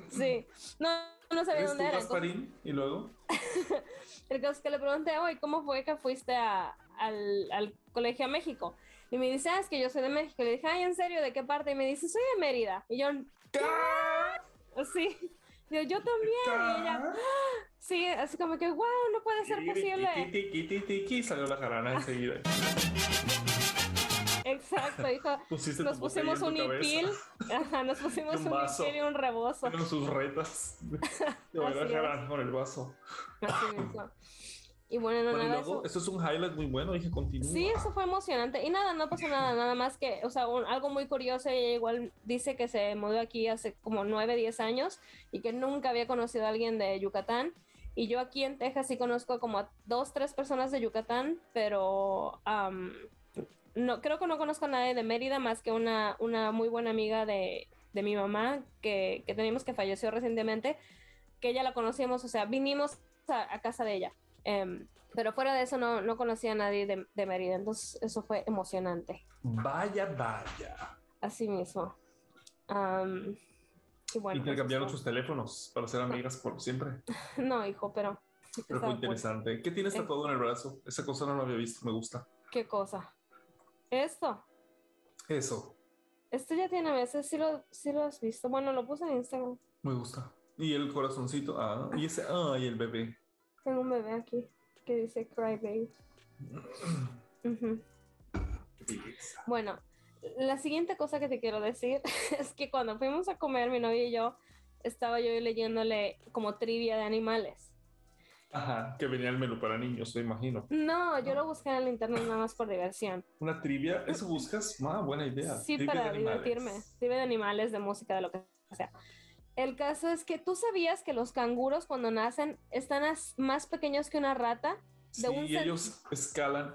Sí, no, no sabía ¿Eres dónde era. entonces- Gasparín? ¿Y luego? El caso es que le pregunté, oye, ¿cómo fue que fuiste a- al, al colegio a México? Y me dice, ah, es que yo soy de México. Y le dije, ay, ¿en serio? ¿De qué parte? Y me dice, soy de Mérida. Y yo, sí. Yo, yo también. Y ella, sí, así como que, wow, no puede ser posible. Tiki, tiki, tiki, salió la jarana enseguida. Exacto. Pusiste Nos pusimos un hipil. Ajá, nos pusimos Un un hipil y un rebozo. Eran sus retas. De Así jarana con el vaso. Así mismo. Y bueno, no, Bueno, y nada, luego, eso- esto es un highlight muy bueno. Dije, continúa. Sí, eso fue emocionante. Y nada, no pasó nada, nada más que, o sea, un- algo muy curioso, ella igual dice que se mudó aquí hace como 9, 10 años y que nunca había conocido a alguien de Yucatán. Y yo aquí en Texas sí conozco como a dos, tres personas de Yucatán, pero am, no, creo que no conozco a nadie de Mérida más que una, una muy buena amiga de, de mi mamá que, que tenemos que falleció recientemente, que ella la conocíamos, o sea, vinimos a, a casa de ella. Em, pero fuera de eso no, no conocía a nadie de, de Mérida, entonces eso fue emocionante, Vaya, vaya. así mismo. Am, y bueno, Intercambiaron eso sus teléfonos para ser amigas por siempre. No, hijo, pero... Pero fue interesante. ¿Qué tienes tatuado en el brazo? Esa cosa no lo había visto. Me gusta. ¿Qué cosa? Esto. Eso. Esto ya tiene meses, sí lo, sí lo has visto. Bueno, lo puse en Instagram. Me gusta. Y el corazoncito. Ah, y ese. Ay, el bebé. Tengo un bebé aquí que dice Cry Baby. Bueno, la siguiente cosa que te quiero decir es que cuando fuimos a comer, mi novia y yo, estaba yo leyéndole como trivia de animales. Ajá, que venía el menú para niños, me imagino. No, yo lo busqué en el internet nada más por diversión. Una trivia, ¿eso buscas? Ah, buena idea. Sí, Trivia para divertirme. Trivia de animales, de música, de lo que sea. El caso es que tú sabías que los canguros cuando nacen están más pequeños que una rata. Sí, de un y ellos escalan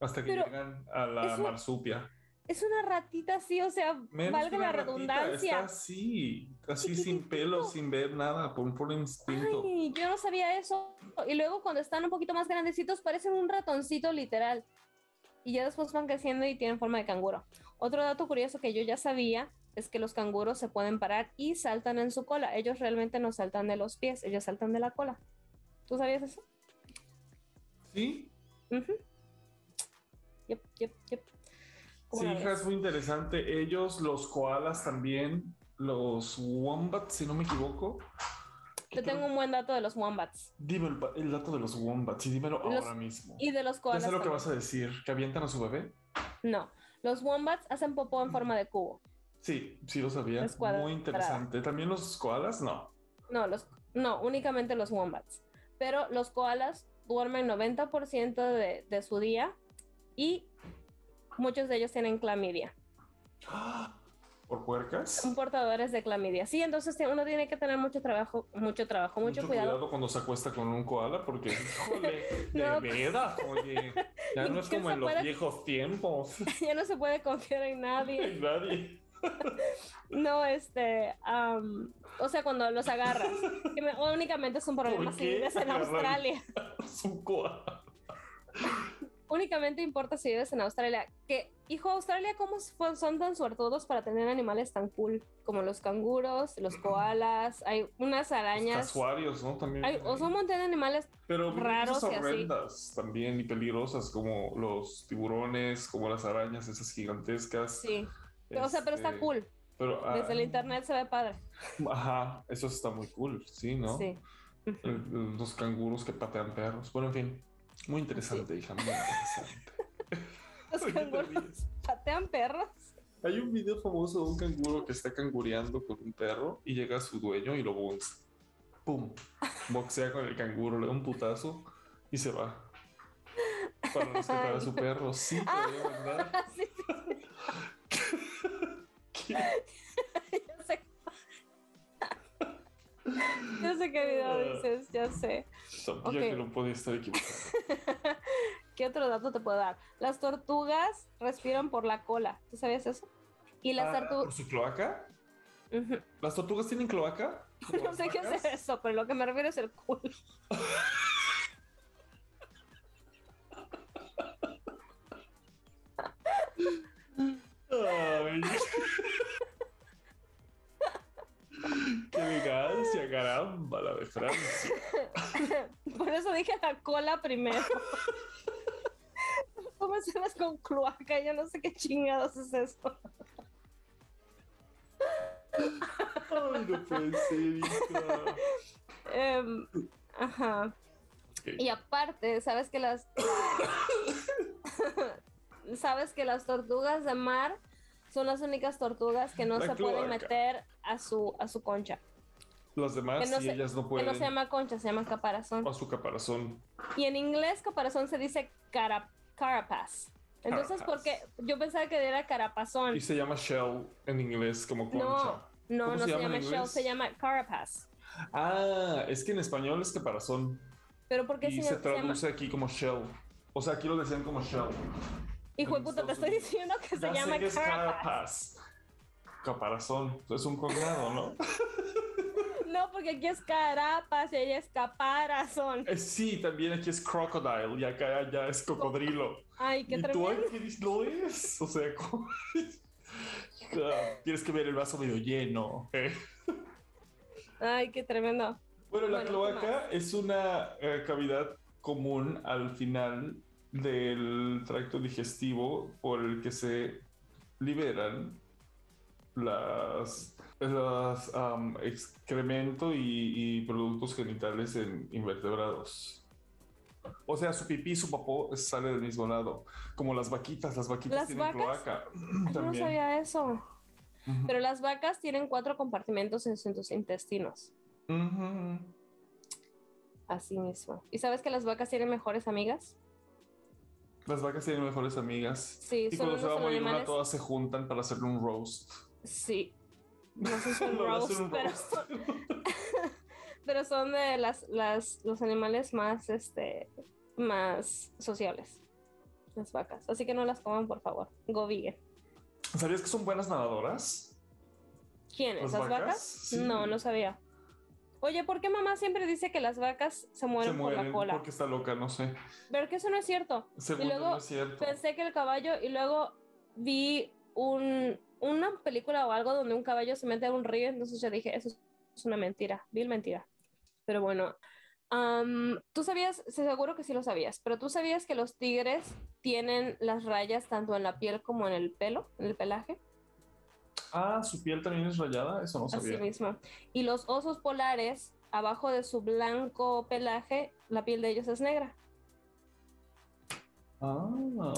hasta que Pero llegan a la eso- marsupia. Es una ratita así, o sea, Menos valga la redundancia. Está así, así sin pelo, sin ver nada, por un puro instinto. Ay, yo no sabía eso. Y luego cuando están un poquito más grandecitos parecen un ratoncito literal. Y ya después van creciendo y tienen forma de canguro. Otro dato curioso que yo ya sabía es que los canguros se pueden parar y saltan en su cola. Ellos realmente no saltan de los pies, ellos saltan de la cola. ¿Tú sabías eso? Sí, Ujú. Yep, yep, yep. ¿Cómo sí, es muy interesante. Ellos, los koalas también, los wombats, si no me equivoco. Te tengo un buen dato de los wombats. Dime el, dato de los wombats y dímelo Los- ahora mismo. Y de los Ya koalas. sé lo que vas a decir, que avientan a su bebé. No, los wombats hacen popó en forma de cubo. Sí, sí lo sabía. Cuadrada. Muy interesante. También los koalas, no. No, los, no, únicamente los wombats. Pero los koalas duermen 90% de, de su día y muchos de ellos tienen clamidia. ¿Por puercas? Son portadores de clamidia. Sí, entonces uno tiene que tener mucho trabajo, mucho trabajo, mucho, cuidado. cuando se acuesta con un koala, porque, híjole, No. de veras, oye, ya no es ¿Quién como en los viejos tiempos. ya no se puede confiar en nadie. Nadie. No, este, am, o sea, cuando los agarras, que me- únicamente es un problema ¿Por si vives en? Australia. Únicamente importa si vives en Australia. Que, hijo, Australia, ¿cómo son tan suertudos para tener animales tan cool? Como los canguros, los koalas, hay unas Los arañas. casuarios, ¿no? También. Hay, o sea, un montón de animales. Pero raros y así. también y peligrosas, como los tiburones, como las arañas, esas gigantescas. Sí. O sea, pero está Este, cool. Pero, ah, Desde el internet se ve padre. Ajá, eso está muy cool, sí, ¿no? Sí. Los canguros que patean perros. Bueno, en fin, muy interesante, hija, muy interesante. Los ¿Por qué te canguros. patean perros. Hay un video famoso de un canguro que está cangureando con un perro y llega su dueño y lo box. ¡Pum! Boxea con el canguro, le da un putazo y se va. Para rescatar a su perro. Sí, te voy a mandar. Sí. ya sé. Ya sé qué video dices, ya sé. Sabía que no podía estar equivocado. ¿Qué otro dato te puedo dar? Las tortugas respiran por la cola. ¿Tú sabías eso? Y las Ah, ¿Por tortugas... su cloaca? ¿Las tortugas tienen cloaca? ¿Como No sé qué es eso, pero lo que me refiero es el culo. Qué elegancia, caramba, la de Francia. Por eso dije la cola primero. ¿Cómo ves con cloaca? Yo no sé qué chingados es eso. Ay, no puede ser, hija. Em, ajá. Ok. Y aparte, sabes que las sabes que las tortugas de mar son las únicas tortugas que no La se pueden cloaca. meter a su a su concha. Las demás, Que no sí, se- ellas no Que pueden. no se llama concha, se llama caparazón. O su caparazón. Y en inglés caparazón se dice cara, carapace. Entonces, Carapace. porque yo pensaba que era carapazón. Y se llama shell en inglés, como concha. No, no, ¿Cómo no se se, llama en llama shell, se llama carapace. Ah, es que en español es caparazón. Pero ¿por qué Y se, se se llama? traduce aquí como shell. O sea, aquí lo decían como shell. Hijo de puta, te estoy diciendo que se llama carapace. Caparazón. Es un cognado, ¿no? No, porque aquí es carapas y ella es caparazón. Eh, sí, también aquí es crocodile y acá ya es cocodrilo. Ay, qué y tú tremendo. aquí lo es. O sea, como- Ah, tienes que ver el vaso medio lleno. eh. Ay, qué tremendo. Bueno, la Bueno, ¿qué cloaca es una eh, cavidad común al final del tracto digestivo por el que se liberan las, las excremento y, y productos genitales en invertebrados. O sea, su pipí y su popó sale del mismo lado. Como las vaquitas, las vaquitas ¿Las tienen vacas? cloaca. Yo no sabía eso. Pero las vacas tienen cuatro compartimentos en sus intestinos. Ujú. Así mismo. ¿Y sabes que las vacas tienen mejores amigas? Las vacas tienen mejores amigas. Sí, Y son cuando se va a unos morir una, animales. todas se juntan para hacerle un roast. Sí. No sé si roast, un pero roast. son, pero son de las, las, los animales más, este, más sociables. Las vacas. Así que no las coman, por favor. Go vegan. ¿Sabías que son buenas nadadoras? ¿Quiénes? ¿Las ¿Las, vacas? vacas? Sí. No, no sabía. Oye, ¿por qué mamá siempre dice que las vacas se Se mueren, por la mueren cola? porque está loca, no sé. Pero que eso no es cierto. Según yo luego no es cierto. Pensé que el caballo y luego vi un, una película o algo donde un caballo se mete a un río, entonces yo dije, eso es una mentira, vil mentira. Pero bueno, am, tú sabías, seguro que sí lo sabías, pero tú sabías que los tigres tienen las rayas tanto en la piel como en el pelo, en el pelaje. Ah, su piel también es rayada, eso no Así sabía. mismo. Y los osos polares, abajo de su blanco pelaje, la piel de ellos es negra. Ah,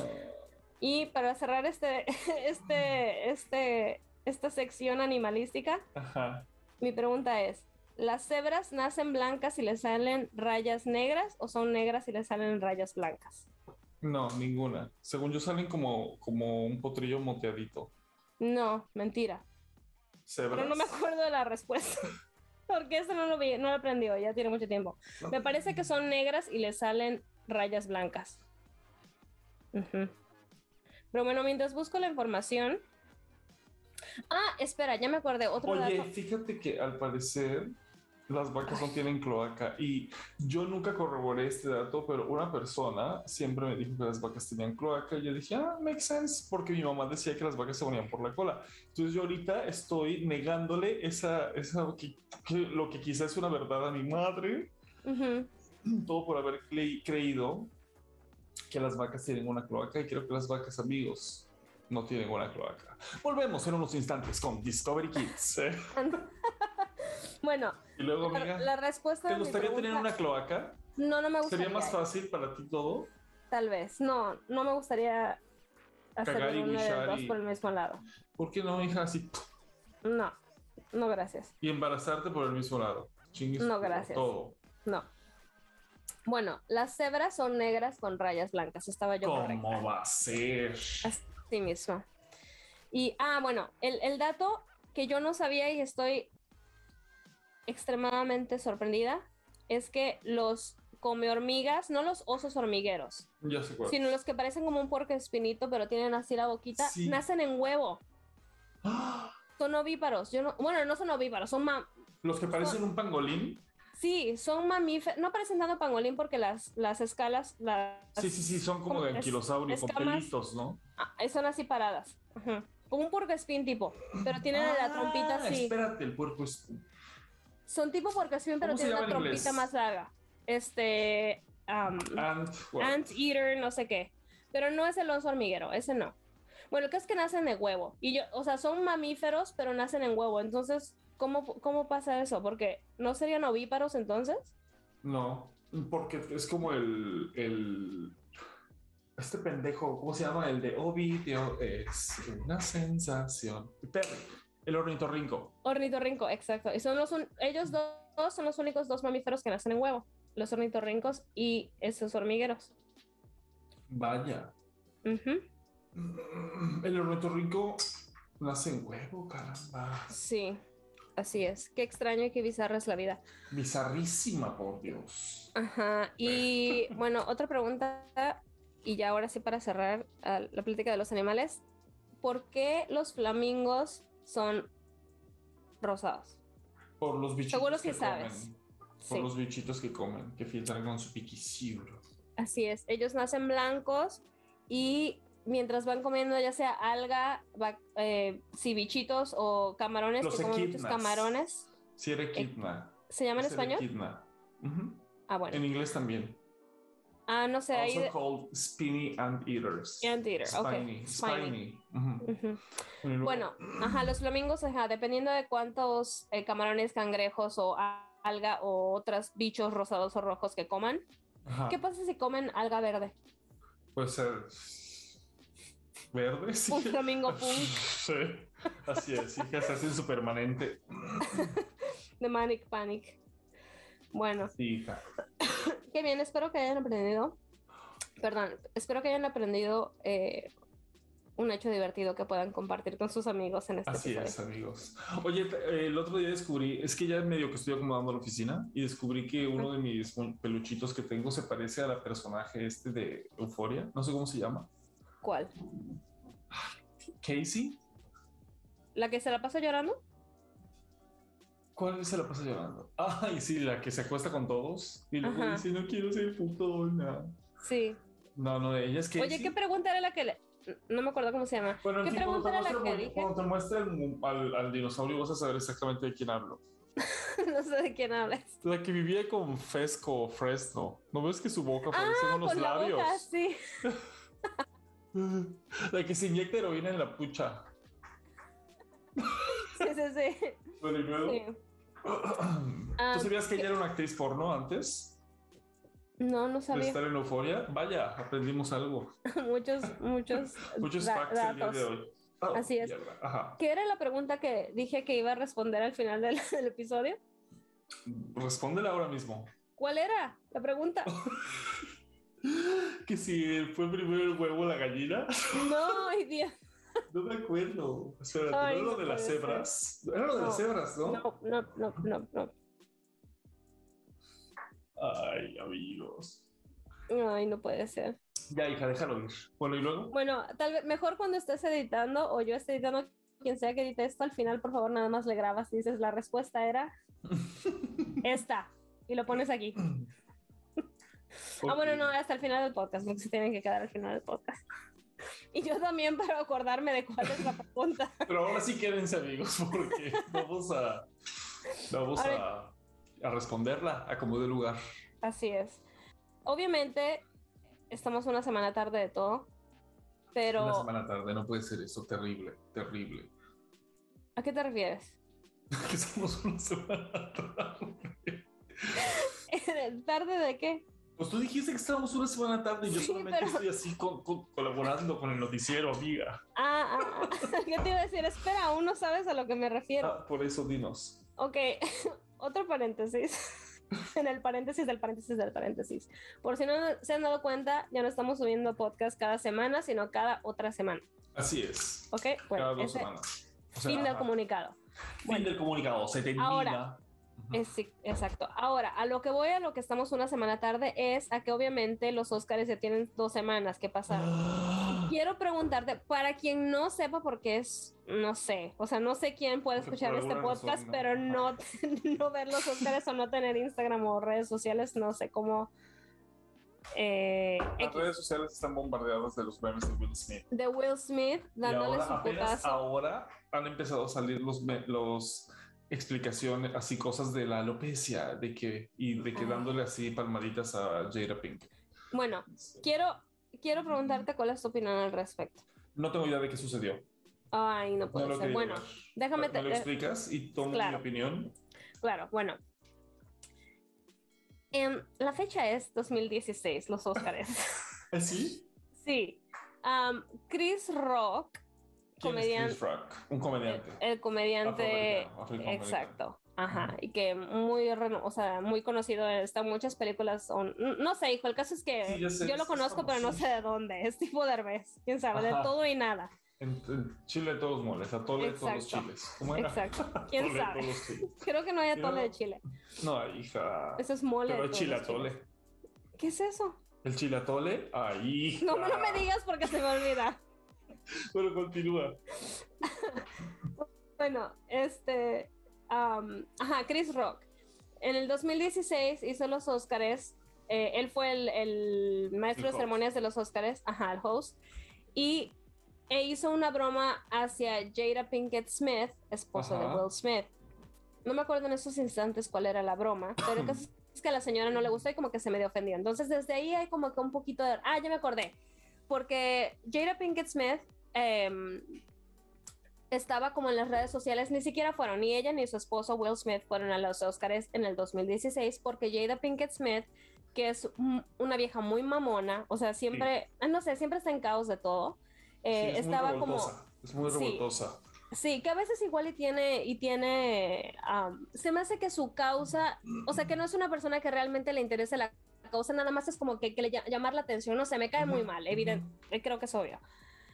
Y para cerrar este, este, este, esta sección animalística, ajá. mi pregunta es, ¿las cebras nacen blancas y les salen rayas negras o son negras y les salen rayas blancas? No, ninguna. Según yo salen como, como un potrillo moteadito. No, mentira. Pero no me acuerdo de la respuesta. Porque eso no lo vi, no lo aprendí hoy, ya tiene mucho tiempo. Me parece que son negras y les salen rayas blancas. Pero bueno, mientras busco la información. Ah, espera, ya me acordé. Otro Oye, dato. fíjate que al parecer las vacas no tienen cloaca y yo nunca corroboré este dato, pero una persona siempre me dijo que las vacas tenían cloaca y yo dije, ah, makes sense, porque mi mamá decía que las vacas se ponían por la cola. Entonces yo ahorita estoy negándole esa, esa que, que lo que quizás es una verdad a mi madre, Ujú. todo por haber cre- creído que las vacas tienen una cloaca y creo que las vacas amigos no tienen una cloaca. Volvemos en unos instantes con Discovery Kids. Bueno, Y luego, la, amiga, la respuesta ¿te gustaría tener una cloaca? No, no me gustaría. ¿Sería más fácil para ti todo? Tal vez. No, no me gustaría hacer uno de dos y- por el mismo lado. ¿Por qué no, hija? Así. No, no, gracias. Y embarazarte por el mismo lado. No, gracias. Todo. No. Bueno, las cebras son negras con rayas blancas. Estaba yo correcta. ¿Cómo va a ser? Así mismo. Y, ah, bueno, el, el dato que yo no sabía y estoy extremadamente sorprendida es que los come hormigas, no los osos hormigueros, Ya sé cuál. sino los que parecen como un puerco espinito, pero tienen así la boquita, Sí. nacen en huevo. ¡Ah! Son ovíparos. Yo no, bueno, no son ovíparos, son ma- Los que parecen un pangolín. sí, son mamíferos. No parecen tanto pangolín porque las, las escalas las, Sí, sí, sí, son como de anquilosaurio con pelitos, ¿no? ah, son así paradas. Ajá. Como un puerco espín tipo, pero tienen la trompita Ah, así. Espérate, el puerco es. Son tipo espín, pero ¿Cómo se tienen inglés? trompita más larga. Este. um, Ant. ant eater, no sé qué. Pero no es el oso hormiguero, ese no. Bueno, lo que es que nacen de huevo. Y yo, o sea, son mamíferos, pero nacen en huevo. Entonces, ¿cómo, cómo pasa eso? Porque no serían ovíparos entonces. No, porque es como el, el. Este pendejo, ¿cómo se llama? El de Ovidio es una sensación. Perry, el ornitorrinco. Ornitorrinco, exacto. Y son los un- ellos dos, son los únicos dos mamíferos que nacen en huevo. Los ornitorrincos y esos hormigueros. Vaya. El ornitorrinco nace en huevo, caramba. Sí, así es. Qué extraño y qué bizarra es la vida. Bizarrísima, por Dios. Ajá. Y bueno, otra pregunta, y ya ahora sí para cerrar la plática de los animales. ¿Por qué los flamingos son rosados? Por los bichitos Seguro que sabes. comen. Por Sí, los bichitos que comen, que filtran con su piquicibro. así es. Ellos nacen blancos y mientras van comiendo ya sea alga, eh, sí, bichitos o camarones, Los que comen muchos camarones. Si equidna. ¿Se llama en español? Ujú. Ah, bueno. En inglés también. Ah, no sé, ahí... Also de- called spiny anteaters. Anteater, ok. Spiny. Spiny. Spiny. Ujú. Ujú. Y luego- Bueno, ajá, los flamingos, ajá, dependiendo de cuántos eh, camarones, cangrejos o alga o otros bichos rosados o rojos que coman. Ajá. ¿Qué pasa si comen alga verde? Puede ser verde. Sí. Un flamingo punk Sí, así es. Sí, que se hacen su permanente. de Manic Panic. Bueno, Sí, hija. Qué bien, espero que hayan aprendido. Perdón, espero que hayan aprendido eh, un hecho divertido que puedan compartir con sus amigos en este Así episodio. es, amigos. Oye, te- el otro día descubrí, es que ya medio que estoy acomodando la oficina y descubrí que uno de mis peluchitos que tengo se parece a la personaje este de Euforia. No sé cómo se llama. ¿Cuál? Casey. ¿La que se la pasa llorando? ¿Cuál se la pasa llorando? Ay, sí, la que se acuesta con todos y luego Ajá. dice no quiero ser putona. Sí. No, no, ella es Casey. Oye, ¿qué pregunta era la que le... No me acuerdo cómo se llama. Bueno, en ¿Qué pregunta era la que dije? cuando te muestre el- al, al dinosaurio vas a saber exactamente de quién hablo. no sé de quién hablas. La que vivía con Fesco o Fresno. ¿No ves que su boca Ah, parece unos con la labios? boca, sí. La que se inyecta heroína en la pucha. Sí, sí, sí. Bueno, y luego. Sí. Ah, ¿Tú sabías que ella era una actriz porno antes No, no de sabía. estar en Euforia? Vaya, aprendimos algo. muchos, muchos, Muchos facts el día datos. de hoy. Oh, Así es. ¿Qué era la pregunta que dije que iba a responder al final del, del episodio? Respóndela ahora mismo. ¿Cuál era la pregunta? Que si fue primero el huevo o la gallina. No, Dios. No me acuerdo. Espérate, Ay, ¿no era lo de las cebras? Era lo de las cebras, ¿no? No, no, no, no, no. Ay, amigos. Ay, no puede ser. Ya, hija, déjalo ir. Bueno, y luego. Bueno, tal vez mejor cuando estés editando o yo esté editando, quien sea que edite esto, al final, por favor, nada más le grabas y dices, la respuesta era esta. Y lo pones aquí. Ah, bueno, no, hasta el final del podcast, porque se tienen que quedar al final del podcast. Y yo también para acordarme de cuál es la pregunta. Pero ahora sí quédense, amigos, porque vamos a. Vamos a, a responderla a como de lugar. Así es. Obviamente, estamos una semana tarde de todo, pero Una semana tarde, no puede ser eso. Terrible, terrible. ¿a qué te refieres? Que somos una semana tarde. ¿Tarde de qué? Pues tú dijiste que estábamos una semana tarde y yo Sí, solamente pero- estoy así con- con- colaborando con el noticiero, amiga. Ah, ah, ah. ¿qué te iba a decir? Espera, aún no sabes a lo que me refiero. Ah, por eso dinos. Ok, otro paréntesis. en el paréntesis del paréntesis del paréntesis. Por si no se han dado cuenta, ya no estamos subiendo podcast cada semana, sino cada otra semana. Así es. Ok, Cada bueno, dos ese semanas. O sea, fin del comunicado. Fin Bueno. del comunicado. Se termina. Ahora. Es, sí, exacto. Ahora, a lo que voy, a lo que estamos una semana tarde, es a que obviamente los Oscars ya tienen dos semanas que pasaron. Quiero preguntarte, para quien no sepa, porque es, no sé, o sea, no sé quién puede escuchar este podcast, razón, no. pero no, no ver los Oscars o no tener Instagram o redes sociales, no sé cómo. eh, Las redes sociales están bombardeadas de los memes de Will Smith. de Will Smith Y dándole ahora, su apenas ahora han empezado a salir los, los explicaciones, así cosas de la alopecia, de que, y de que Ah. dándole así palmaditas a Jada Pink. Bueno, quiero, quiero preguntarte cuál es tu opinión al respecto. No tengo idea de qué sucedió. Ay, no No puede lo ser. Bueno, ver. déjame ¿Me te- lo eh, explicas y tomo claro. mi opinión? Claro, bueno. Em, la fecha es 2016, los Óscares. ¿Así? sí. Am, Chris Rock, ¿Quién es comediante. Chris Rock? Un comediante. El comediante. Exacto. Ajá. Y que muy, o sea, muy conocido. Está en muchas películas. son- no sé, hijo. El caso es que Sí, ya sé, yo lo conozco, pero no sé de dónde. Es tipo Derbez. Quién sabe, de todo y nada. En, en Chile todos moles, a tole todos los Exacto. chiles. ¿Cómo era? Exacto. ¿Quién Tole sabe? Creo que no hay atole de chile. No, hija. Eso es mole. Pero de el todos chile atole. ¿Qué es eso? El chile atole. Ahí. No, no me digas porque se me olvida. Pero continúa. Bueno, este. am, ajá, Chris Rock. En el 2016 hizo los Oscars. eh, él fue el, el maestro El de ceremonias de los Oscars. Ajá, el host. Y e hizo una broma hacia Jada Pinkett Smith, esposa de Ajá. Will Smith. No me acuerdo en esos instantes cuál era la broma, pero es que a la señora no le gustó y como que se medio ofendió. Entonces, desde ahí hay como que un poquito de. Ah, ya me acordé. Porque Jada Pinkett Smith. Em, estaba como en las redes sociales, ni siquiera fueron, ni ella ni su esposo Will Smith fueron a los Oscars en el 2016 porque Jada Pinkett Smith, que es un- una vieja muy mamona, o sea, siempre, ah, no sé, siempre está en caos de todo, eh, Sí, es muy estaba como, Es muy Sí. revoltosa. sí, que a veces igual y tiene, y tiene, se me hace que su causa, o sea, que no es una persona que realmente le interese la causa, nada más es como que, que le ll- llamar la atención, no sé, me cae muy mal, evidente, creo que es obvio.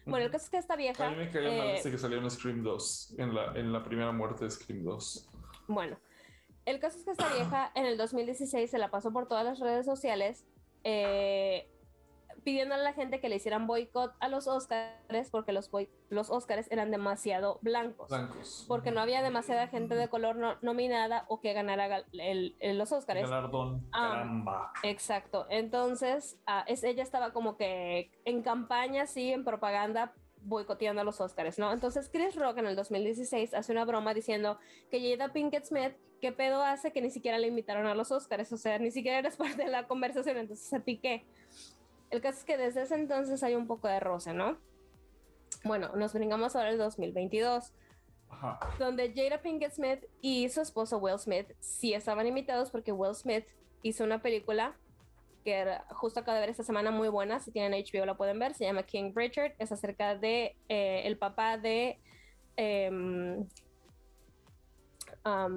Bueno, el caso es que esta vieja... A mí me caía mal eh, desde que salió en Scream 2, en la, en la primera muerte de Scream 2. Bueno, el caso es que esta vieja en el 2016 se la pasó por todas las redes sociales eh, pidiéndole a la gente que le hicieran boicot a los Oscars porque los, los Oscars eran demasiado blancos. Blancos. Porque no había demasiada gente de color no- nominada o que ganara el- el- los Oscars. Galardón. Ah. Caramba. Exacto. Entonces, ah, es, ella estaba como que en campaña, sí, en propaganda, boicoteando a los Oscars, ¿no? Entonces, Chris Rock en el 2016 hace una broma diciendo que Jada Pinkett Smith, ¿qué pedo hace que ni siquiera le invitaron a los Oscars? O sea, ni siquiera eres parte de la conversación, entonces a ti qué. El caso es que desde ese entonces hay un poco de roce, ¿no? Bueno, nos brincamos ahora al 2022 Ajá. donde Jada Pinkett Smith y su esposo Will Smith sí estaban invitados porque Will Smith hizo una película que era- justo acabo de ver esta semana muy buena, si tienen HBO la pueden ver, se llama King Richard, es acerca de eh, el papá de em, ah,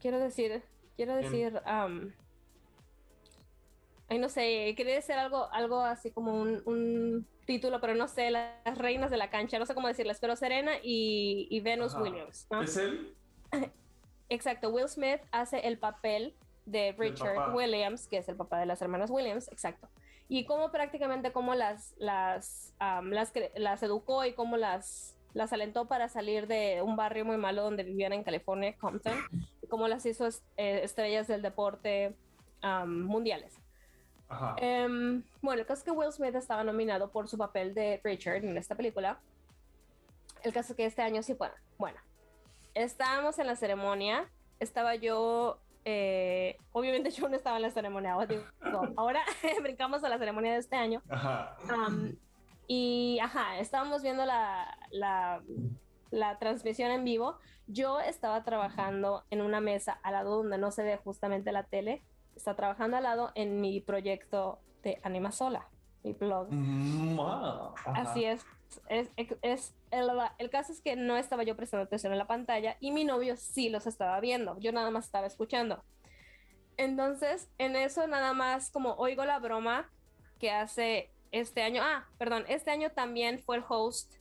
quiero decir, quiero decir ay no sé, quería decir algo, algo así como un, un título, pero no sé, las reinas de la cancha, no sé cómo decirles, pero Serena y, y Venus Ajá. Williams, ¿no? ¿Es él? Exacto, Will Smith hace el papel de Richard. Williams, que es el papá de las hermanas Williams, exacto. Y cómo prácticamente cómo las, las, am, las, educó y cómo las, las alentó para salir de un barrio muy malo donde vivían en California, Compton, y cómo las hizo eh, estrellas del deporte am, mundiales. Ajá. Em, bueno, el caso es que Will Smith estaba nominado por su papel de Richard en esta película. El caso es que este año sí fue. Bueno, estábamos en la ceremonia. Estaba yo. eh, obviamente yo no estaba en la ceremonia. digo, ahora brincamos a la ceremonia de este año. Ajá. Y ajá, estábamos viendo la, la, la transmisión en vivo. Yo estaba trabajando en una mesa al lado donde no se ve justamente la tele. Está trabajando al lado en mi proyecto de Anima Sola, mi blog. Mm. Así es. Es, es- el, el caso es que no estaba yo prestando atención en la pantalla y mi novio sí los estaba viendo. Yo nada más estaba escuchando. Entonces, en eso nada más como oigo la broma que hace este año. Ah, perdón, este año también fue el host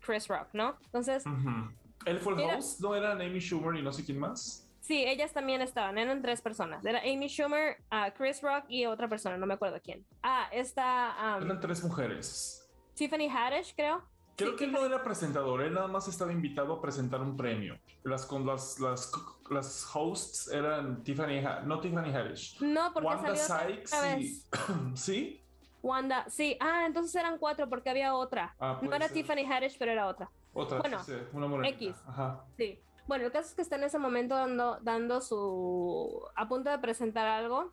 Chris Rock, ¿no? Entonces, Ujú. Él fue el host, no eran Amy Schumer y no sé quién más. Sí, ellas también estaban, eran tres personas. Era Amy Schumer, ah, Chris Rock y otra persona, no me acuerdo quién. Ah, está um, Eran tres mujeres. Tiffany Haddish, creo. Creo Sí, que él no era presentador, él nada más estaba invitado a presentar un premio. Las con las las las hosts eran Tiffany, Ha- no Tiffany Haddish, No, porque Wanda salió otra Sykes y sí. Wanda, sí. Ah, entonces eran cuatro porque había otra. Ah, no era ser. Tiffany Haddish, pero era otra. Otra, Bueno, sí, una. X. Ajá. Sí. Bueno, el caso es que está en ese momento dando, dando su. a punto de presentar algo.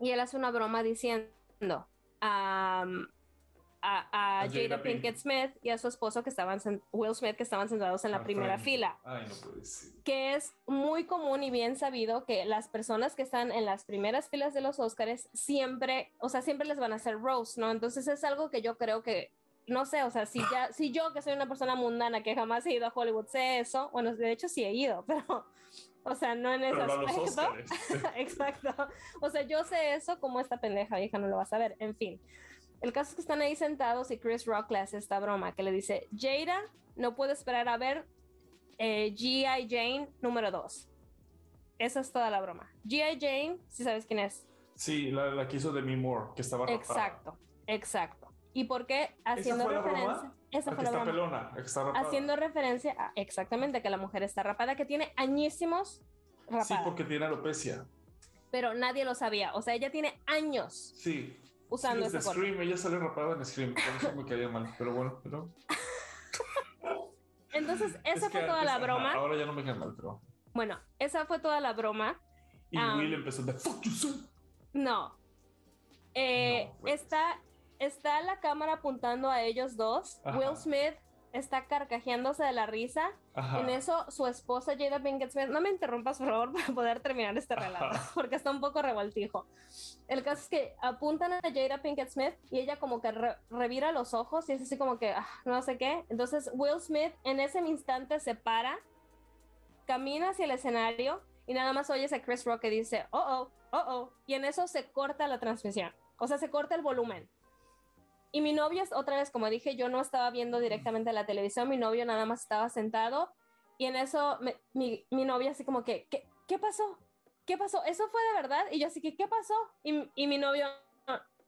Y él hace una broma diciendo a, a A Jada Pinkett. Smith y a su esposo que estaban Will Smith que estaban sentados en la Al primera fila. Ay, no puede ser. Que es muy común y bien sabido que las personas que están en las primeras filas de los Oscars siempre, o sea, siempre les van a hacer roast, ¿no? Entonces es algo que yo creo que no sé, o sea, si ya, si yo que soy una persona mundana que jamás he ido a Hollywood sé eso, bueno, de hecho sí he ido, pero, o sea, no en ese Pero aspecto. Exacto. O sea, yo sé eso, como esta pendeja vieja no lo va a saber. En fin. El caso es que están ahí sentados y Chris Rock le hace esta broma que le dice, Jada no puede esperar a ver eh, G.I. Jane número 2. Esa es toda la broma. G.I. Jane, si sabes quién es. Sí, la, la que hizo Demi Moore, que estaba. Exacto, exacto. ¿Y por qué? Haciendo fue la referencia. broma? Esa La fue la está broma. pelona, la está rapada. Haciendo referencia a exactamente que la mujer está rapada, que tiene añísimos rapada. Sí, porque tiene alopecia. Pero nadie lo sabía. O sea, ella tiene años Sí. usando sí, ese corte. Scream, ella sale rapada en Scream, por eso me caía mal, pero bueno, pero... Entonces, esa Es fue que toda la ajá, broma. ahora ya no me cae mal, pero... Bueno, esa fue toda la broma. Y Ah. Will empezó de fuck you son. No. Eh, No, está, está la cámara apuntando a ellos dos. Ajá. Will Smith está carcajeándose de la risa. Ajá. En eso, su esposa Jada Pinkett Smith, no me interrumpas por favor para poder terminar este relato, Ajá. porque está un poco revoltijo. El caso es que apuntan a Jada Pinkett Smith y ella como que re- revira los ojos y es así como que ah, no sé qué. Entonces Will Smith en ese instante se para, camina hacia el escenario y nada más oyes a Chris Rock que dice, oh, oh, oh, oh, y en eso se corta la transmisión, o sea, se corta el volumen. Y mi novio, otra vez, como dije, yo no estaba viendo directamente la televisión, mi novio nada más estaba sentado y en eso me- mi, mi novia así como que, ¿qué, ¿qué pasó? ¿Qué pasó? ¿Eso fue de verdad? Y yo así que, ¿qué pasó? Y, y mi novio,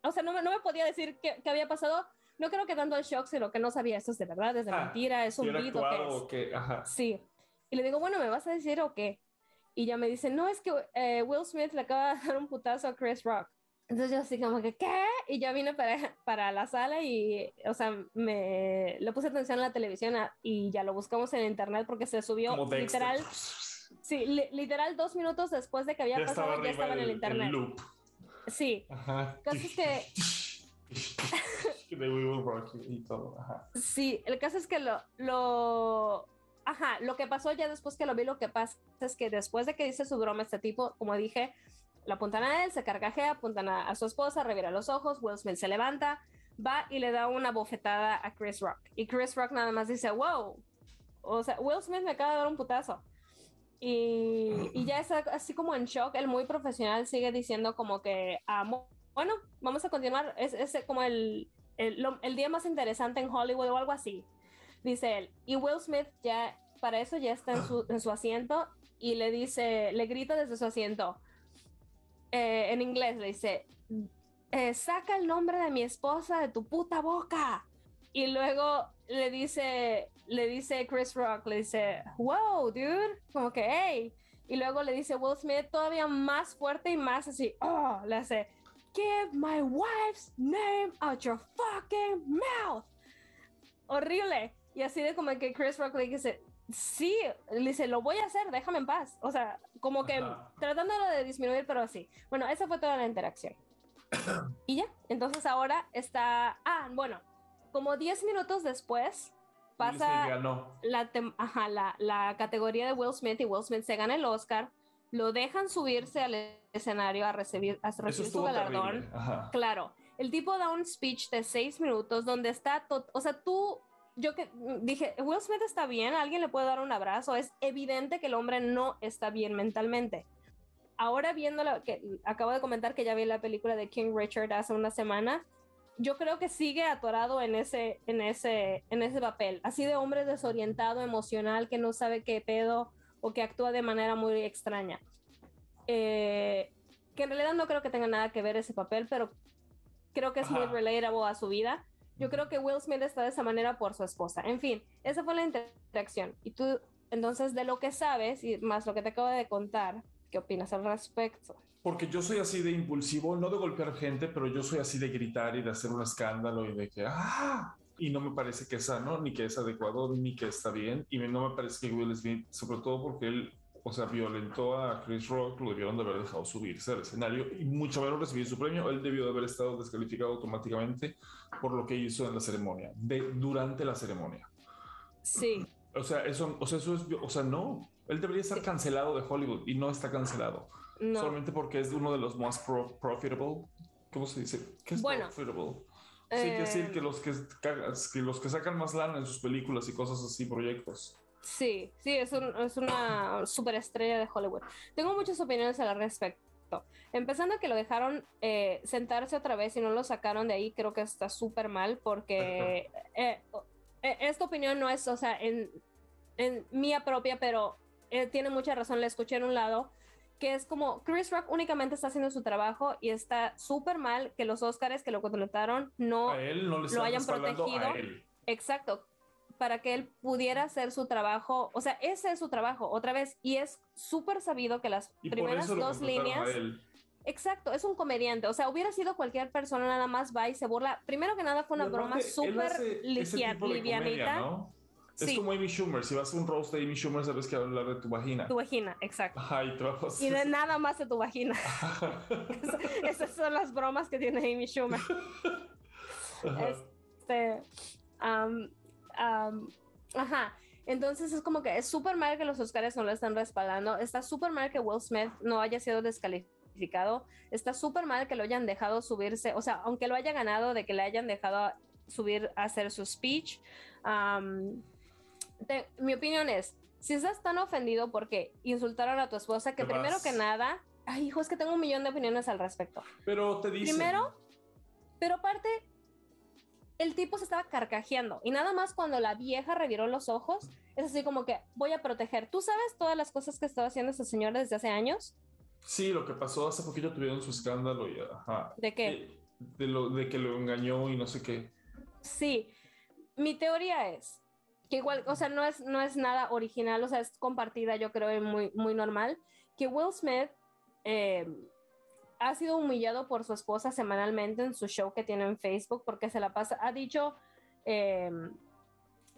o sea, no me, no me podía decir qué, qué había pasado. No creo que tanto el shock, sino que no sabía esto es de verdad, es de Ah, mentira, es un era beat o qué actuado es. o que... Ajá. Sí. Y le digo, bueno, ¿me vas a decir o qué? Y ya me dice, no, es que eh, Will Smith le acaba de dar un putazo a Chris Rock. Entonces yo así como que, ¿qué? Y ya vine para, para la sala y, o sea, me le puse atención a la televisión a- y ya lo buscamos en internet porque se subió literal, sí, li- literal dos minutos después de que había Ya estaba pasado, ya arriba estaba en el internet. loop. Sí, Ajá. caso es que y todo. Ajá. Sí, el caso es que lo, lo, ajá, lo que pasó ya después que lo vi, lo que pasa es que después de que dice su broma este tipo, como dije, lo apuntan a él, se carcajea, apuntan a, a su esposa, revira los ojos, Will Smith se levanta, va y le da una bofetada a Chris Rock. Y Chris Rock nada más dice, wow, o sea, Will Smith me acaba de dar un putazo. Y, y ya está así como en shock, el muy profesional sigue diciendo como que, ah, bueno, vamos a continuar, es, es como el, el, el día más interesante en Hollywood o algo así, dice él. Y Will Smith ya, para eso ya está en su, en su asiento y le dice, le grita desde su asiento, eh, en inglés le dice, eh, saca el nombre de mi esposa de tu puta boca. Y luego le dice, le dice Chris Rock, le dice, wow, dude, como que, hey. Y luego le dice Will Smith todavía más fuerte y más así, oh, le hace, Get my wife's name out your fucking mouth. Horrible. Y así de como que Chris Rock le dice, sí, le dice, lo voy a hacer, déjame en paz. O sea, como que Ajá. tratándolo de disminuir, pero así. Bueno, esa fue toda la interacción. y ya, entonces ahora está, ah, bueno, como 10 minutos después pasa ganó. la, ajá, la, la categoría de Will Smith y Will Smith se gana el Oscar lo dejan subirse al escenario a recibir, a recibir su galardón. Claro, el tipo da un speech de seis minutos donde está, o sea, tú, yo que dije, Will Smith está bien, alguien le puede dar un abrazo, es evidente que el hombre no está bien mentalmente. Ahora viendo lo que acabo de comentar que ya vi la película de King Richard hace una semana, yo creo que sigue atorado en ese, en ese, en ese papel, así de hombre desorientado, emocional, que no sabe qué pedo o que actúa de manera muy extraña. Eh, que en realidad no creo que tenga nada que ver ese papel, pero creo que es muy relatable a su vida. Yo creo que Will Smith está de esa manera por su esposa. En fin, esa fue la interacción. Y tú, entonces, de lo que sabes y más lo que te acabo de contar, ¿qué opinas al respecto? Porque yo soy así de impulsivo, no de golpear gente, pero yo soy así de gritar y de hacer un escándalo y de que ¡ah! Y no me parece que es sano, ni que es adecuado, ni que está bien. Y no me parece que Will Smith, sobre todo porque él, o sea, violentó a Chris Rock, lo debieron de haber dejado subirse al escenario y mucho menos recibir su premio. Él debió de haber estado descalificado automáticamente por lo que hizo en la ceremonia, de, durante la ceremonia. Sí, O sea, eso, o sea, eso es, o sea, no. Él debería estar Sí. cancelado de Hollywood y no está cancelado no. solamente porque es uno de los más pro- profitable. ¿Cómo se dice? ¿Qué es Bueno, profitable? Sí, que decir Eh, que los que, que los que sacan más lana en sus películas y cosas así, proyectos. Sí, sí, es, un- es una superestrella de Hollywood. Tengo muchas opiniones al respecto. Empezando que lo dejaron eh, sentarse otra vez y no lo sacaron de ahí, creo que está súper mal porque eh, eh, esta opinión no es, o sea, en, en mía propia, pero tiene mucha razón, la escuché en un lado, que es como Chris Rock únicamente está haciendo su trabajo y está súper mal que los Oscars que lo contrataron no él lo hayan protegido. Exacto, para que él pudiera hacer su trabajo, o sea, ese es su trabajo, otra vez, y es súper sabido que las Y primeras dos líneas, exacto, es un comediante, o sea, hubiera sido cualquier persona nada más va y se burla, primero que nada fue una broma súper livianita. Es Sí. como Amy Schumer. Si vas a un roast de Amy Schumer, sabes que va a hablar de tu vagina. tu vagina, exacto, Ajá, y de nada más de tu vagina, esas son las bromas que tiene Amy Schumer. Ajá. este, am, am, ajá. Entonces es como que es súper mal que los Oscars no lo están respaldando. Está súper mal que Will Smith no haya sido descalificado. Está súper mal que lo hayan dejado subirse. O sea, aunque lo haya ganado, de que le hayan dejado subir a hacer su speech. Am, te- mi opinión es, si estás tan ofendido porque insultaron a tu esposa, que primero vas. que nada, ay, hijo, es que tengo un millón de opiniones al respecto. Pero te dicen. Primero, pero aparte, el tipo se estaba carcajeando y nada más cuando la vieja reviró los ojos, es así como que voy a proteger. ¿Tú sabes todas las cosas que estaba haciendo esta señora desde hace años? Sí, lo que pasó hace poquito tuvieron su escándalo y ajá. ¿De qué? De, de lo, de que lo engañó y no sé qué. Sí, mi teoría es que igual, o sea, no es, no es nada original, o sea, es compartida, yo creo, y muy, muy normal, que Will Smith eh, ha sido humillado por su esposa semanalmente en su show que tiene en Facebook, porque se la pasa, ha dicho eh,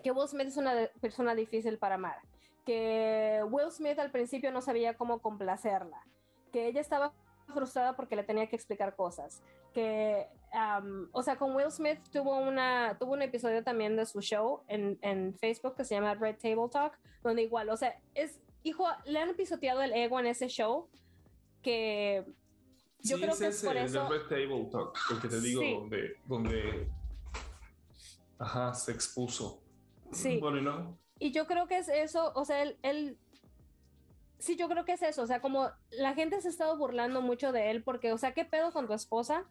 que Will Smith es una persona difícil para amar, que Will Smith al principio no sabía cómo complacerla, que ella estaba frustrada porque le tenía que explicar cosas, que, um, o sea, con Will Smith tuvo, una, tuvo un episodio también de su show en, en Facebook que se llama Red Table Talk, donde igual, o sea, es, hijo, le han pisoteado el ego en ese show que yo sí, creo es que es ese, por el eso... Red Table Talk, el que te digo, Sí. donde, donde, ajá, se expuso. Sí. Bueno, y luego, Y yo creo que es eso, o sea, él, él- sí, yo creo que es eso, o sea, como la gente se ha estado burlando mucho de él porque, o sea, ¿qué pedo con tu esposa?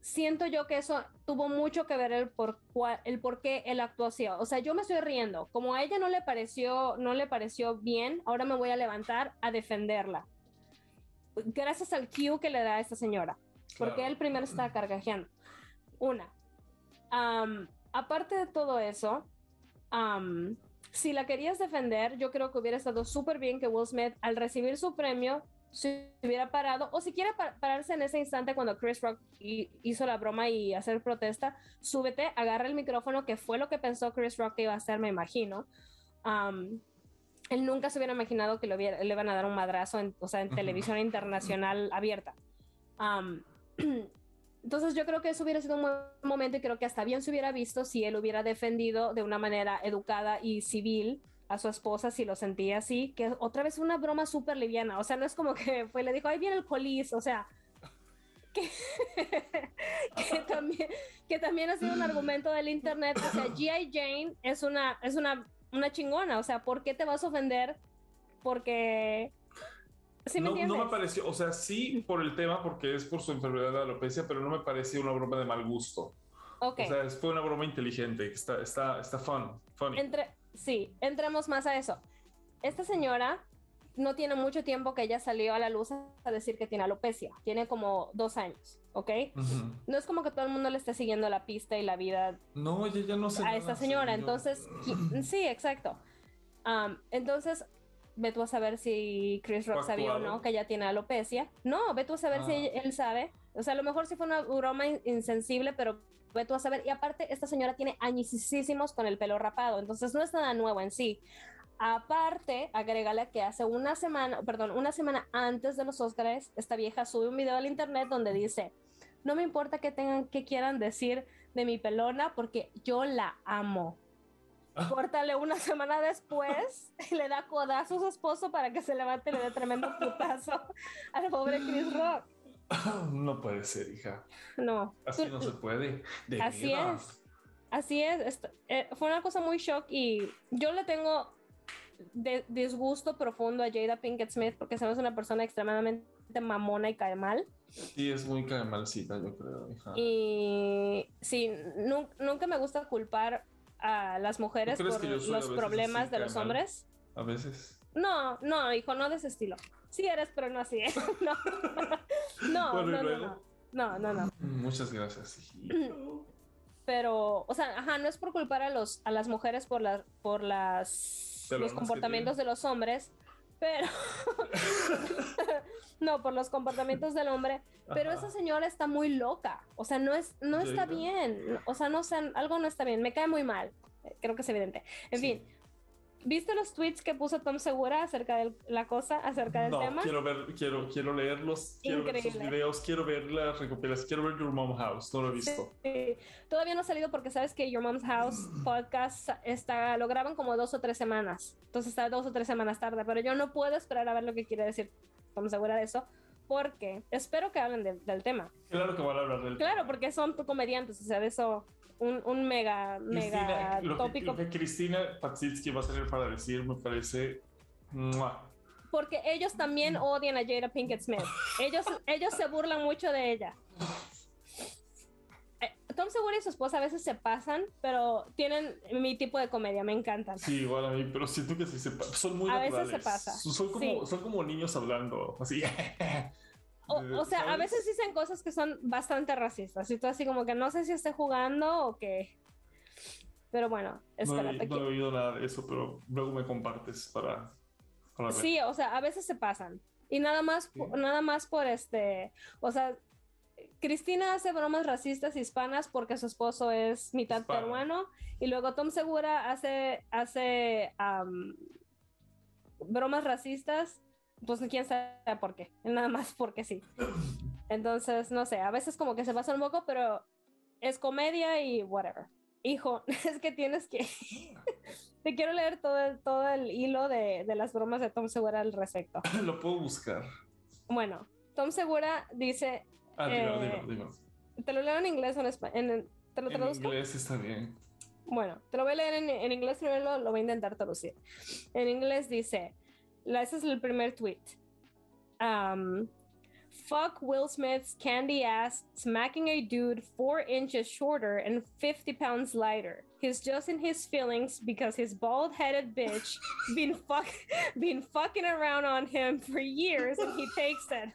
Siento yo que eso tuvo mucho que ver el por, cua- el por qué él actuó así. O sea, yo me estoy riendo. Como a ella no le pareció, no le pareció bien, ahora me voy a levantar a defenderla. Gracias al cue que le da a esta señora. Porque claro. él primero estaba carcajeando. Una. Aparte de todo eso, si la querías defender, yo creo que hubiera estado súper bien que Will Smith, al recibir su premio, se hubiera parado, o si quiere pa- pararse en ese instante cuando Chris Rock hi- hizo la broma y hacer protesta, súbete, agarra el micrófono, que fue lo que pensó Chris Rock que iba a hacer, me imagino. Él nunca se hubiera imaginado que le, hubiera- le iban a dar un madrazo, en, o sea, en televisión internacional abierta. Am, entonces yo creo que eso hubiera sido un buen momento y creo que hasta bien se hubiera visto si él hubiera defendido de una manera educada y civil a su esposa si lo sentía así, que otra vez una broma súper liviana, o sea, no es como que fue, le dijo, ahí viene el polis, o sea, que, que, también, que también ha sido un argumento del internet, o sea, G.I. Jane es una, es una, una chingona, o sea, ¿por qué te vas a ofender? Porque... ¿Sí me no, no me entiendes? pareció, o sea, sí por el tema, porque es por su enfermedad de alopecia, pero no me pareció una broma de mal gusto. Ok. O sea, fue una broma inteligente, está, está, está fun, funny. Entre, sí, entremos más a eso. Esta señora no tiene mucho tiempo que ella salió a la luz a decir que tiene alopecia. Tiene como dos años, ¿ok? No es como que todo el mundo le esté siguiendo la pista y la vida No, ella ya no sé. a esta señora. Entonces, sí, exacto. Entonces, ve tú a saber si Chris Rock ¿Fue sabía o no que ella tiene alopecia. No, ve tú a saber si Ah. él sabe. O sea, a lo mejor sí fue una broma in- insensible, pero ve tú a saber. Y aparte, esta señora tiene añisísimos con el pelo rapado, entonces no es nada nuevo en sí. Aparte, agrégale que hace una semana, perdón, una semana antes de los Oscars, esta vieja sube un video al internet donde dice, no me importa que tengan, que quieran decir de mi pelona, porque yo la amo. Ah. Córtale una semana después y le da codazo a su esposo para que se levante y le dé tremendo putazo al pobre Chris Rock. No puede ser, hija. No, Así no se puede. De Así es. Así es, esto- eh, fue una cosa muy shock y yo le tengo de- disgusto profundo a Jada Pinkett Smith porque se me hace una persona extremadamente mamona y cae mal. Sí, es muy malcita, yo creo, hija. Y sí, nu- nunca me gusta culpar a las mujeres por los problemas de cae los mal? hombres. A veces. No, no, hijo, no de ese estilo. Sí eres, pero no así. ¿eh? No, no, Bueno, ¿y no, no, no, no, no. Muchas gracias, hijito. pero, o sea, ajá, no es por culpar a los a las mujeres por las por las Pelonas los comportamientos de los hombres, pero no por los comportamientos del hombre, pero Ajá. esa señora está muy loca, o sea, no es no está bien, o sea, no sé, algo no está bien, me cae muy mal. Creo que es evidente. En Sí. fin, ¿viste los tweets que puso Tom Segura acerca de la cosa, acerca del No, tema? quiero ver, quiero, quiero leerlos, quiero ver Increíble. videos, quiero ver las recopilaciones, quiero ver Your Mom House, no lo he visto. Sí, todavía no ha salido porque sabes que Your Mom's House podcast está, lo graban como dos o tres semanas. Entonces está dos o tres semanas tarde, pero yo no puedo esperar a ver lo que quiere decir Tom Segura de eso, porque espero que hablen de- del tema. Claro que van a hablar del Claro, porque son comediantes, o sea, de eso, un, un mega, Cristina, mega lo, que, tópico. lo que Cristina Patsitsky va a tener para decir me parece. ¡mua! Porque ellos también odian a Jada Pinkett Smith. Ellos, ellos se burlan mucho de ella. Eh, Tom Segura y su esposa a veces se pasan, pero tienen mi tipo de comedia, me encantan. Sí, igual a mí, pero siento que sí se pa- son muy A veces naturales. se pasa, Son como, sí. son como niños hablando, así. O, o sea, a ¿Sabes? veces dicen cosas que son bastante racistas. Y tú así como que no sé si esté jugando o qué. Pero bueno, No he, espérate. no he oído nada de eso, pero luego me compartes para, para ver. Sí, o sea, a veces se pasan. Y nada más, Sí. nada más por este, o sea, Cristina hace bromas racistas hispanas porque su esposo es mitad Hispano. peruano y luego Tom Segura hace, hace am, bromas racistas, pues quién sabe por qué, nada más porque sí. Entonces, no sé, a veces como que se pasa un poco, pero es comedia y whatever. Hijo, es que tienes que... Te quiero leer todo el, todo el hilo de, de las bromas de Tom Segura al respecto. Lo puedo buscar. Bueno, Tom Segura dice, Ah, dímelo, Eh, dímelo, dímelo. te lo leo en inglés o en español. ¿Te lo En traduzco? inglés está bien. Bueno, te lo voy a leer en, en inglés primero, lo, lo voy a intentar traducir. En inglés dice, la- ese es el primer tweet. Um, Fuck Will Smith's candy ass smacking a dude four inches shorter and 50 pounds lighter. He's just in his feelings because his bald headed bitch been fuck been fucking around on him for years and he takes it.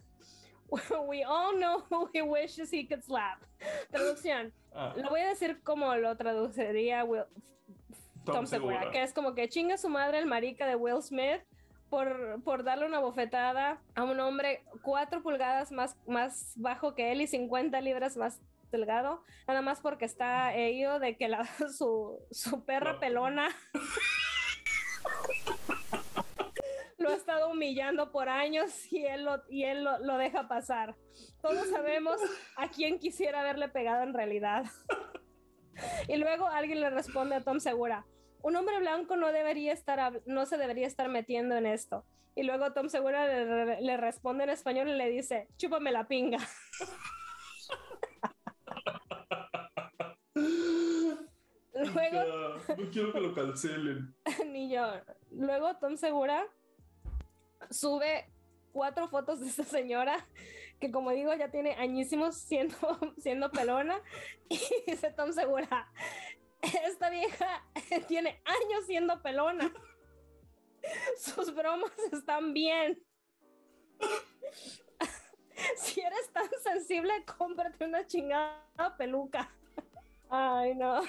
We all know who he wishes he could slap. Traducción. Ah, Lo voy a decir como lo traduciría Will, Tom Tom Segura, Segura. que es como que chinga su madre el marica de Will Smith por, por darle una bofetada a un hombre cuatro pulgadas más, más bajo que él y 50 libras más delgado, nada más porque está ello de que la, su, su perra No. pelona lo ha estado humillando por años y él lo, y él lo, lo deja pasar. Todos sabemos a quién quisiera haberle pegado en realidad. Y luego alguien le responde a Tom Segura, un hombre blanco no debería estar, no se debería estar metiendo en esto. Y luego Tom Segura le, le responde en español y le dice, chúpame la pinga. Luego, Ya, no quiero que lo cancelen. ni yo. Luego Tom Segura sube cuatro fotos de esta señora que como digo ya tiene añísimos siendo, siendo pelona y dice Tom Segura, esta vieja tiene años siendo pelona. Sus bromas están bien. Si eres tan sensible, cómprate una chingada peluca. Ay, no.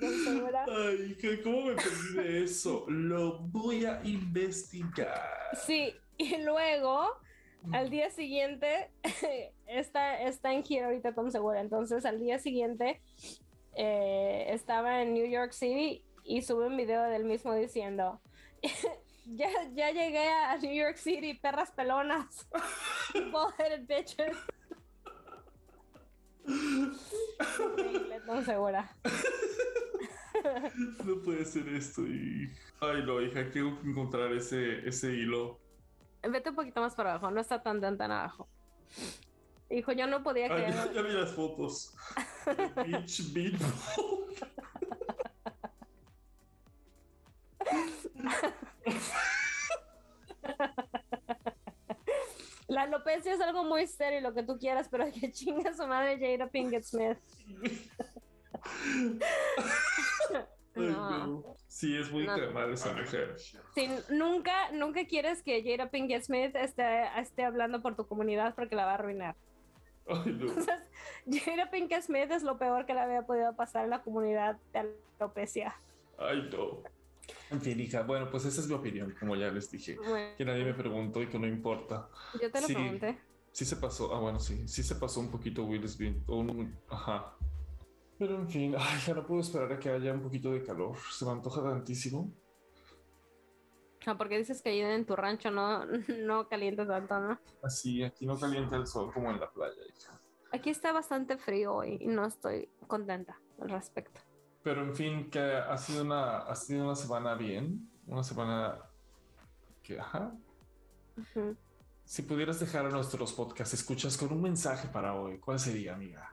Ay, ¿qué- ¿cómo me perdí de eso? Lo voy a investigar. Sí, y luego al día siguiente está, está en gira ahorita Tom Segura. Entonces al día siguiente eh, estaba en New York City y sube un video del mismo diciendo ya, ya llegué a New York City, perras pelonas. Bald-headed bitches. Increíble, Tom Segura. No puede ser esto. Y... Ay, no, hija, tengo que encontrar ese, ese hilo. Vete un poquito más para abajo, no está tan tan tan abajo. Hijo, yo no podía creer. ya, ya vi las fotos. Beach Beat. La alopecia es algo muy serio, lo que tú quieras, pero que chinga su madre Jada Pinkett Smith. No. Sí, es muy No. esa mujer. Sí, nunca, nunca quieres que Jada Pinkett Smith esté, esté hablando por tu comunidad porque la va a arruinar. Ay, no. Entonces, Jada Pinkett Smith es lo peor que le había podido pasar en la comunidad de alopecia. Ay, no. En fin, hija, bueno, pues esa es mi opinión, como ya les dije. Bueno, Que nadie me preguntó y que no importa. yo te lo Sí. pregunté. Sí se pasó, ah, bueno, sí, sí se pasó un poquito Will Smith. un- ajá. Pero en fin, ay, ya no puedo esperar a que haya un poquito de calor. Se me antoja tantísimo. Ah, porque dices que ahí en tu rancho no, no calienta tanto, ¿no? Así, aquí no calienta el sol como en la playa, hija. Aquí está bastante frío hoy y no estoy contenta al respecto. Pero en fin, que ha sido una, ha sido una semana bien. Una semana que, ajá. Ujú. Si pudieras dejar a nuestros podcast escuchas con un mensaje para hoy, ¿cuál sería, amiga?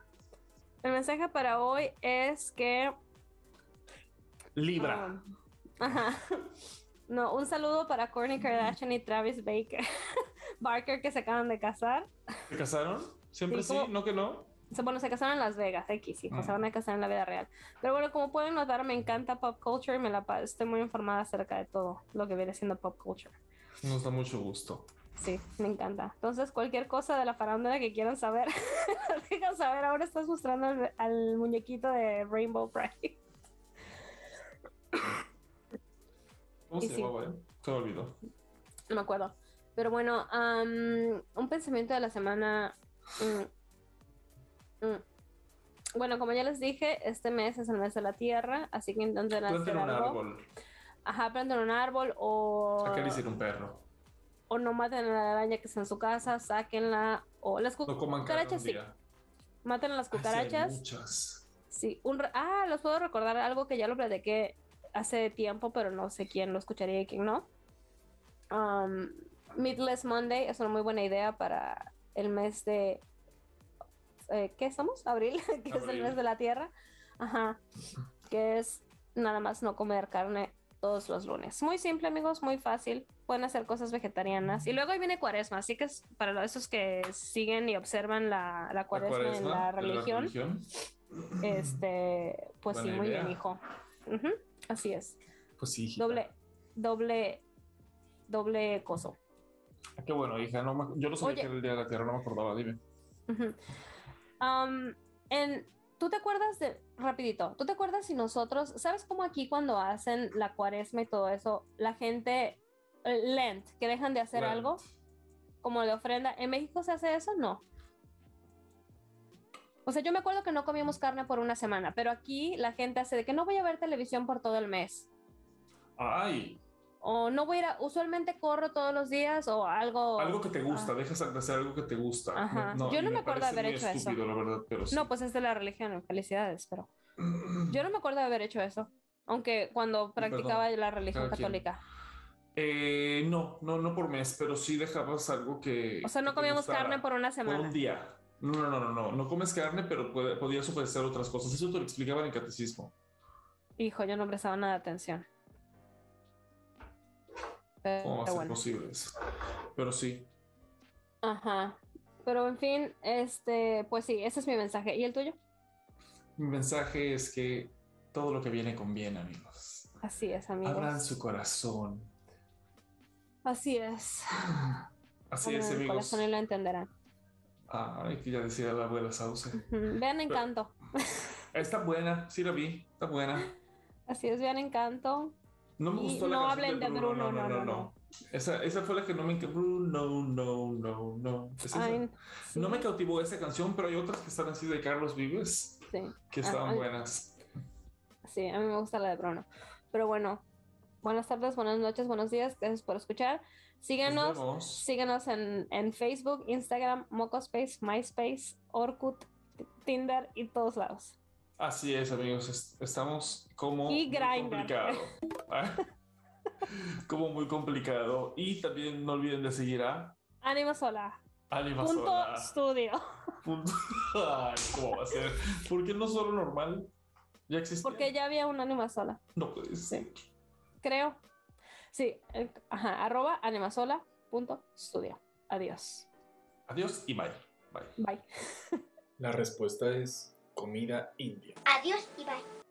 El mensaje para hoy es que Libra. Um, ajá. No, un saludo para Kourtney Kardashian y Travis Baker. Barker que se acaban de casar. ¿Se casaron? ¿Siempre Sí, sí? como- ¿No que no? Bueno, se casaron en Las Vegas, X, sí, se Ah. van a casar en la vida real. Pero bueno, como pueden notar, me encanta pop culture y me la estoy muy informada acerca de todo lo que viene siendo pop culture. Nos da mucho gusto. Sí, me encanta. Entonces, cualquier cosa de la farándula que quieran saber, dejan saber. Ahora estás mostrando al, al muñequito de Rainbow Pride. ¿Cómo se sí. llamaba? eh? Se me olvidó. No me acuerdo. Pero bueno, am, un pensamiento de la semana. mm, mm. Bueno, como ya les dije, este mes es el mes de la tierra, así que intenten hacer Planten un algo. árbol. Ajá, planten un árbol o, Acaricien un perro. o no maten a la araña que está en su casa, sáquenla. O las No cucarachas sí. Maten a las Ay, sí, hay cucarachas. muchas. Sí, un ah, les puedo recordar algo que ya lo platiqué hace tiempo, pero no sé quién lo escucharía y quién no. Um, Meatless Monday es una muy buena idea para el mes de. eh, ¿Qué estamos? Abril, que es el Abril. mes de la tierra. Ajá. Que es nada más no comer carne todos los lunes. Muy simple, amigos, muy fácil. Pueden hacer cosas vegetarianas. Y luego ahí viene cuaresma, así que es para esos que siguen y observan la, la La cuaresma, en cuaresma la de religión. Este, pues sí, Buena muy idea. bien, hijo. Ujú, Así es. Pues sí. hijita. Doble, doble, doble coso. Ah, Qué bueno, hija. No me- yo no sabía Oye. que era el día de la tierra, no me acordaba. Dime. Am, en, ¿Tú te acuerdas de, rapidito, tú te acuerdas si nosotros, ¿sabes cómo aquí cuando hacen la cuaresma y todo eso, la gente, eh, Lent, que dejan de hacer Lent. algo como de ofrenda? ¿En México se hace eso? No. O sea, yo me acuerdo que no comíamos carne por una semana, pero aquí la gente hace de que no voy a ver televisión por todo el mes. Ay, O no voy a ir a, usualmente corro todos los días o algo. algo que te gusta. Ah. Dejas de hacer algo que te gusta. Ajá. Me- Yo no y me acuerdo de haber hecho eso. estúpido, la verdad, pero sí. No, pues es de la religión, felicidades, pero yo no me acuerdo de haber hecho eso. Aunque cuando practicaba la religión católica. Eh, no, no, no por mes, pero sí dejabas algo que. O sea, no comíamos carne por una por semana. un día. No, no, no, no, no, no comes carne, pero puede- podías ofrecer otras cosas. Eso te lo explicaban en catecismo. Hijo, yo no prestaba nada de atención. Pero, ¿Cómo va a ser bueno. posible eso? Pero sí. Ajá. Pero en fin, este, pues sí, ese es mi mensaje. ¿Y el tuyo? Mi mensaje es que todo lo que viene conviene, amigos. Así es, amigos. Abran su corazón. Así es. Así es, el amigos. corazón y lo entenderán. Que ya decía la abuela Sauce. Vean Encanto. Está buena, sí la vi, está buena. Así es, vean Encanto. No me Y gustó no hablen de Bruno, no, no, no. Esa, esa fue la que no me. Bruno, no, no, no. Es. Ay, sí, No me cautivó esa canción, pero hay otras que están así de Carlos Vives sí, que estaban ay. buenas. sí, a mí me gusta la de Bruno. Pero bueno, buenas tardes, buenas noches, buenos días. Gracias por escuchar. Nos Síguenos. Síguenos en, en Facebook, Instagram, Mocospace, MySpace, Orkut, Tinder y todos lados. Así es, amigos. es- Estamos como Y muy complicado. Como muy complicado. Y también no olviden de seguir a Ánimo sola. Anima Punto Sola. studio. Punto- Ay, ¿Cómo va a ser? ¿Por qué no solo normal? Ya existe. Porque ya había un ánima sola, No puede ser. creo. Sí, eh, ajá, arroba animasola punto studio. Adiós. Adiós y bye. Bye. Bye. La respuesta es comida india. Adiós y bye.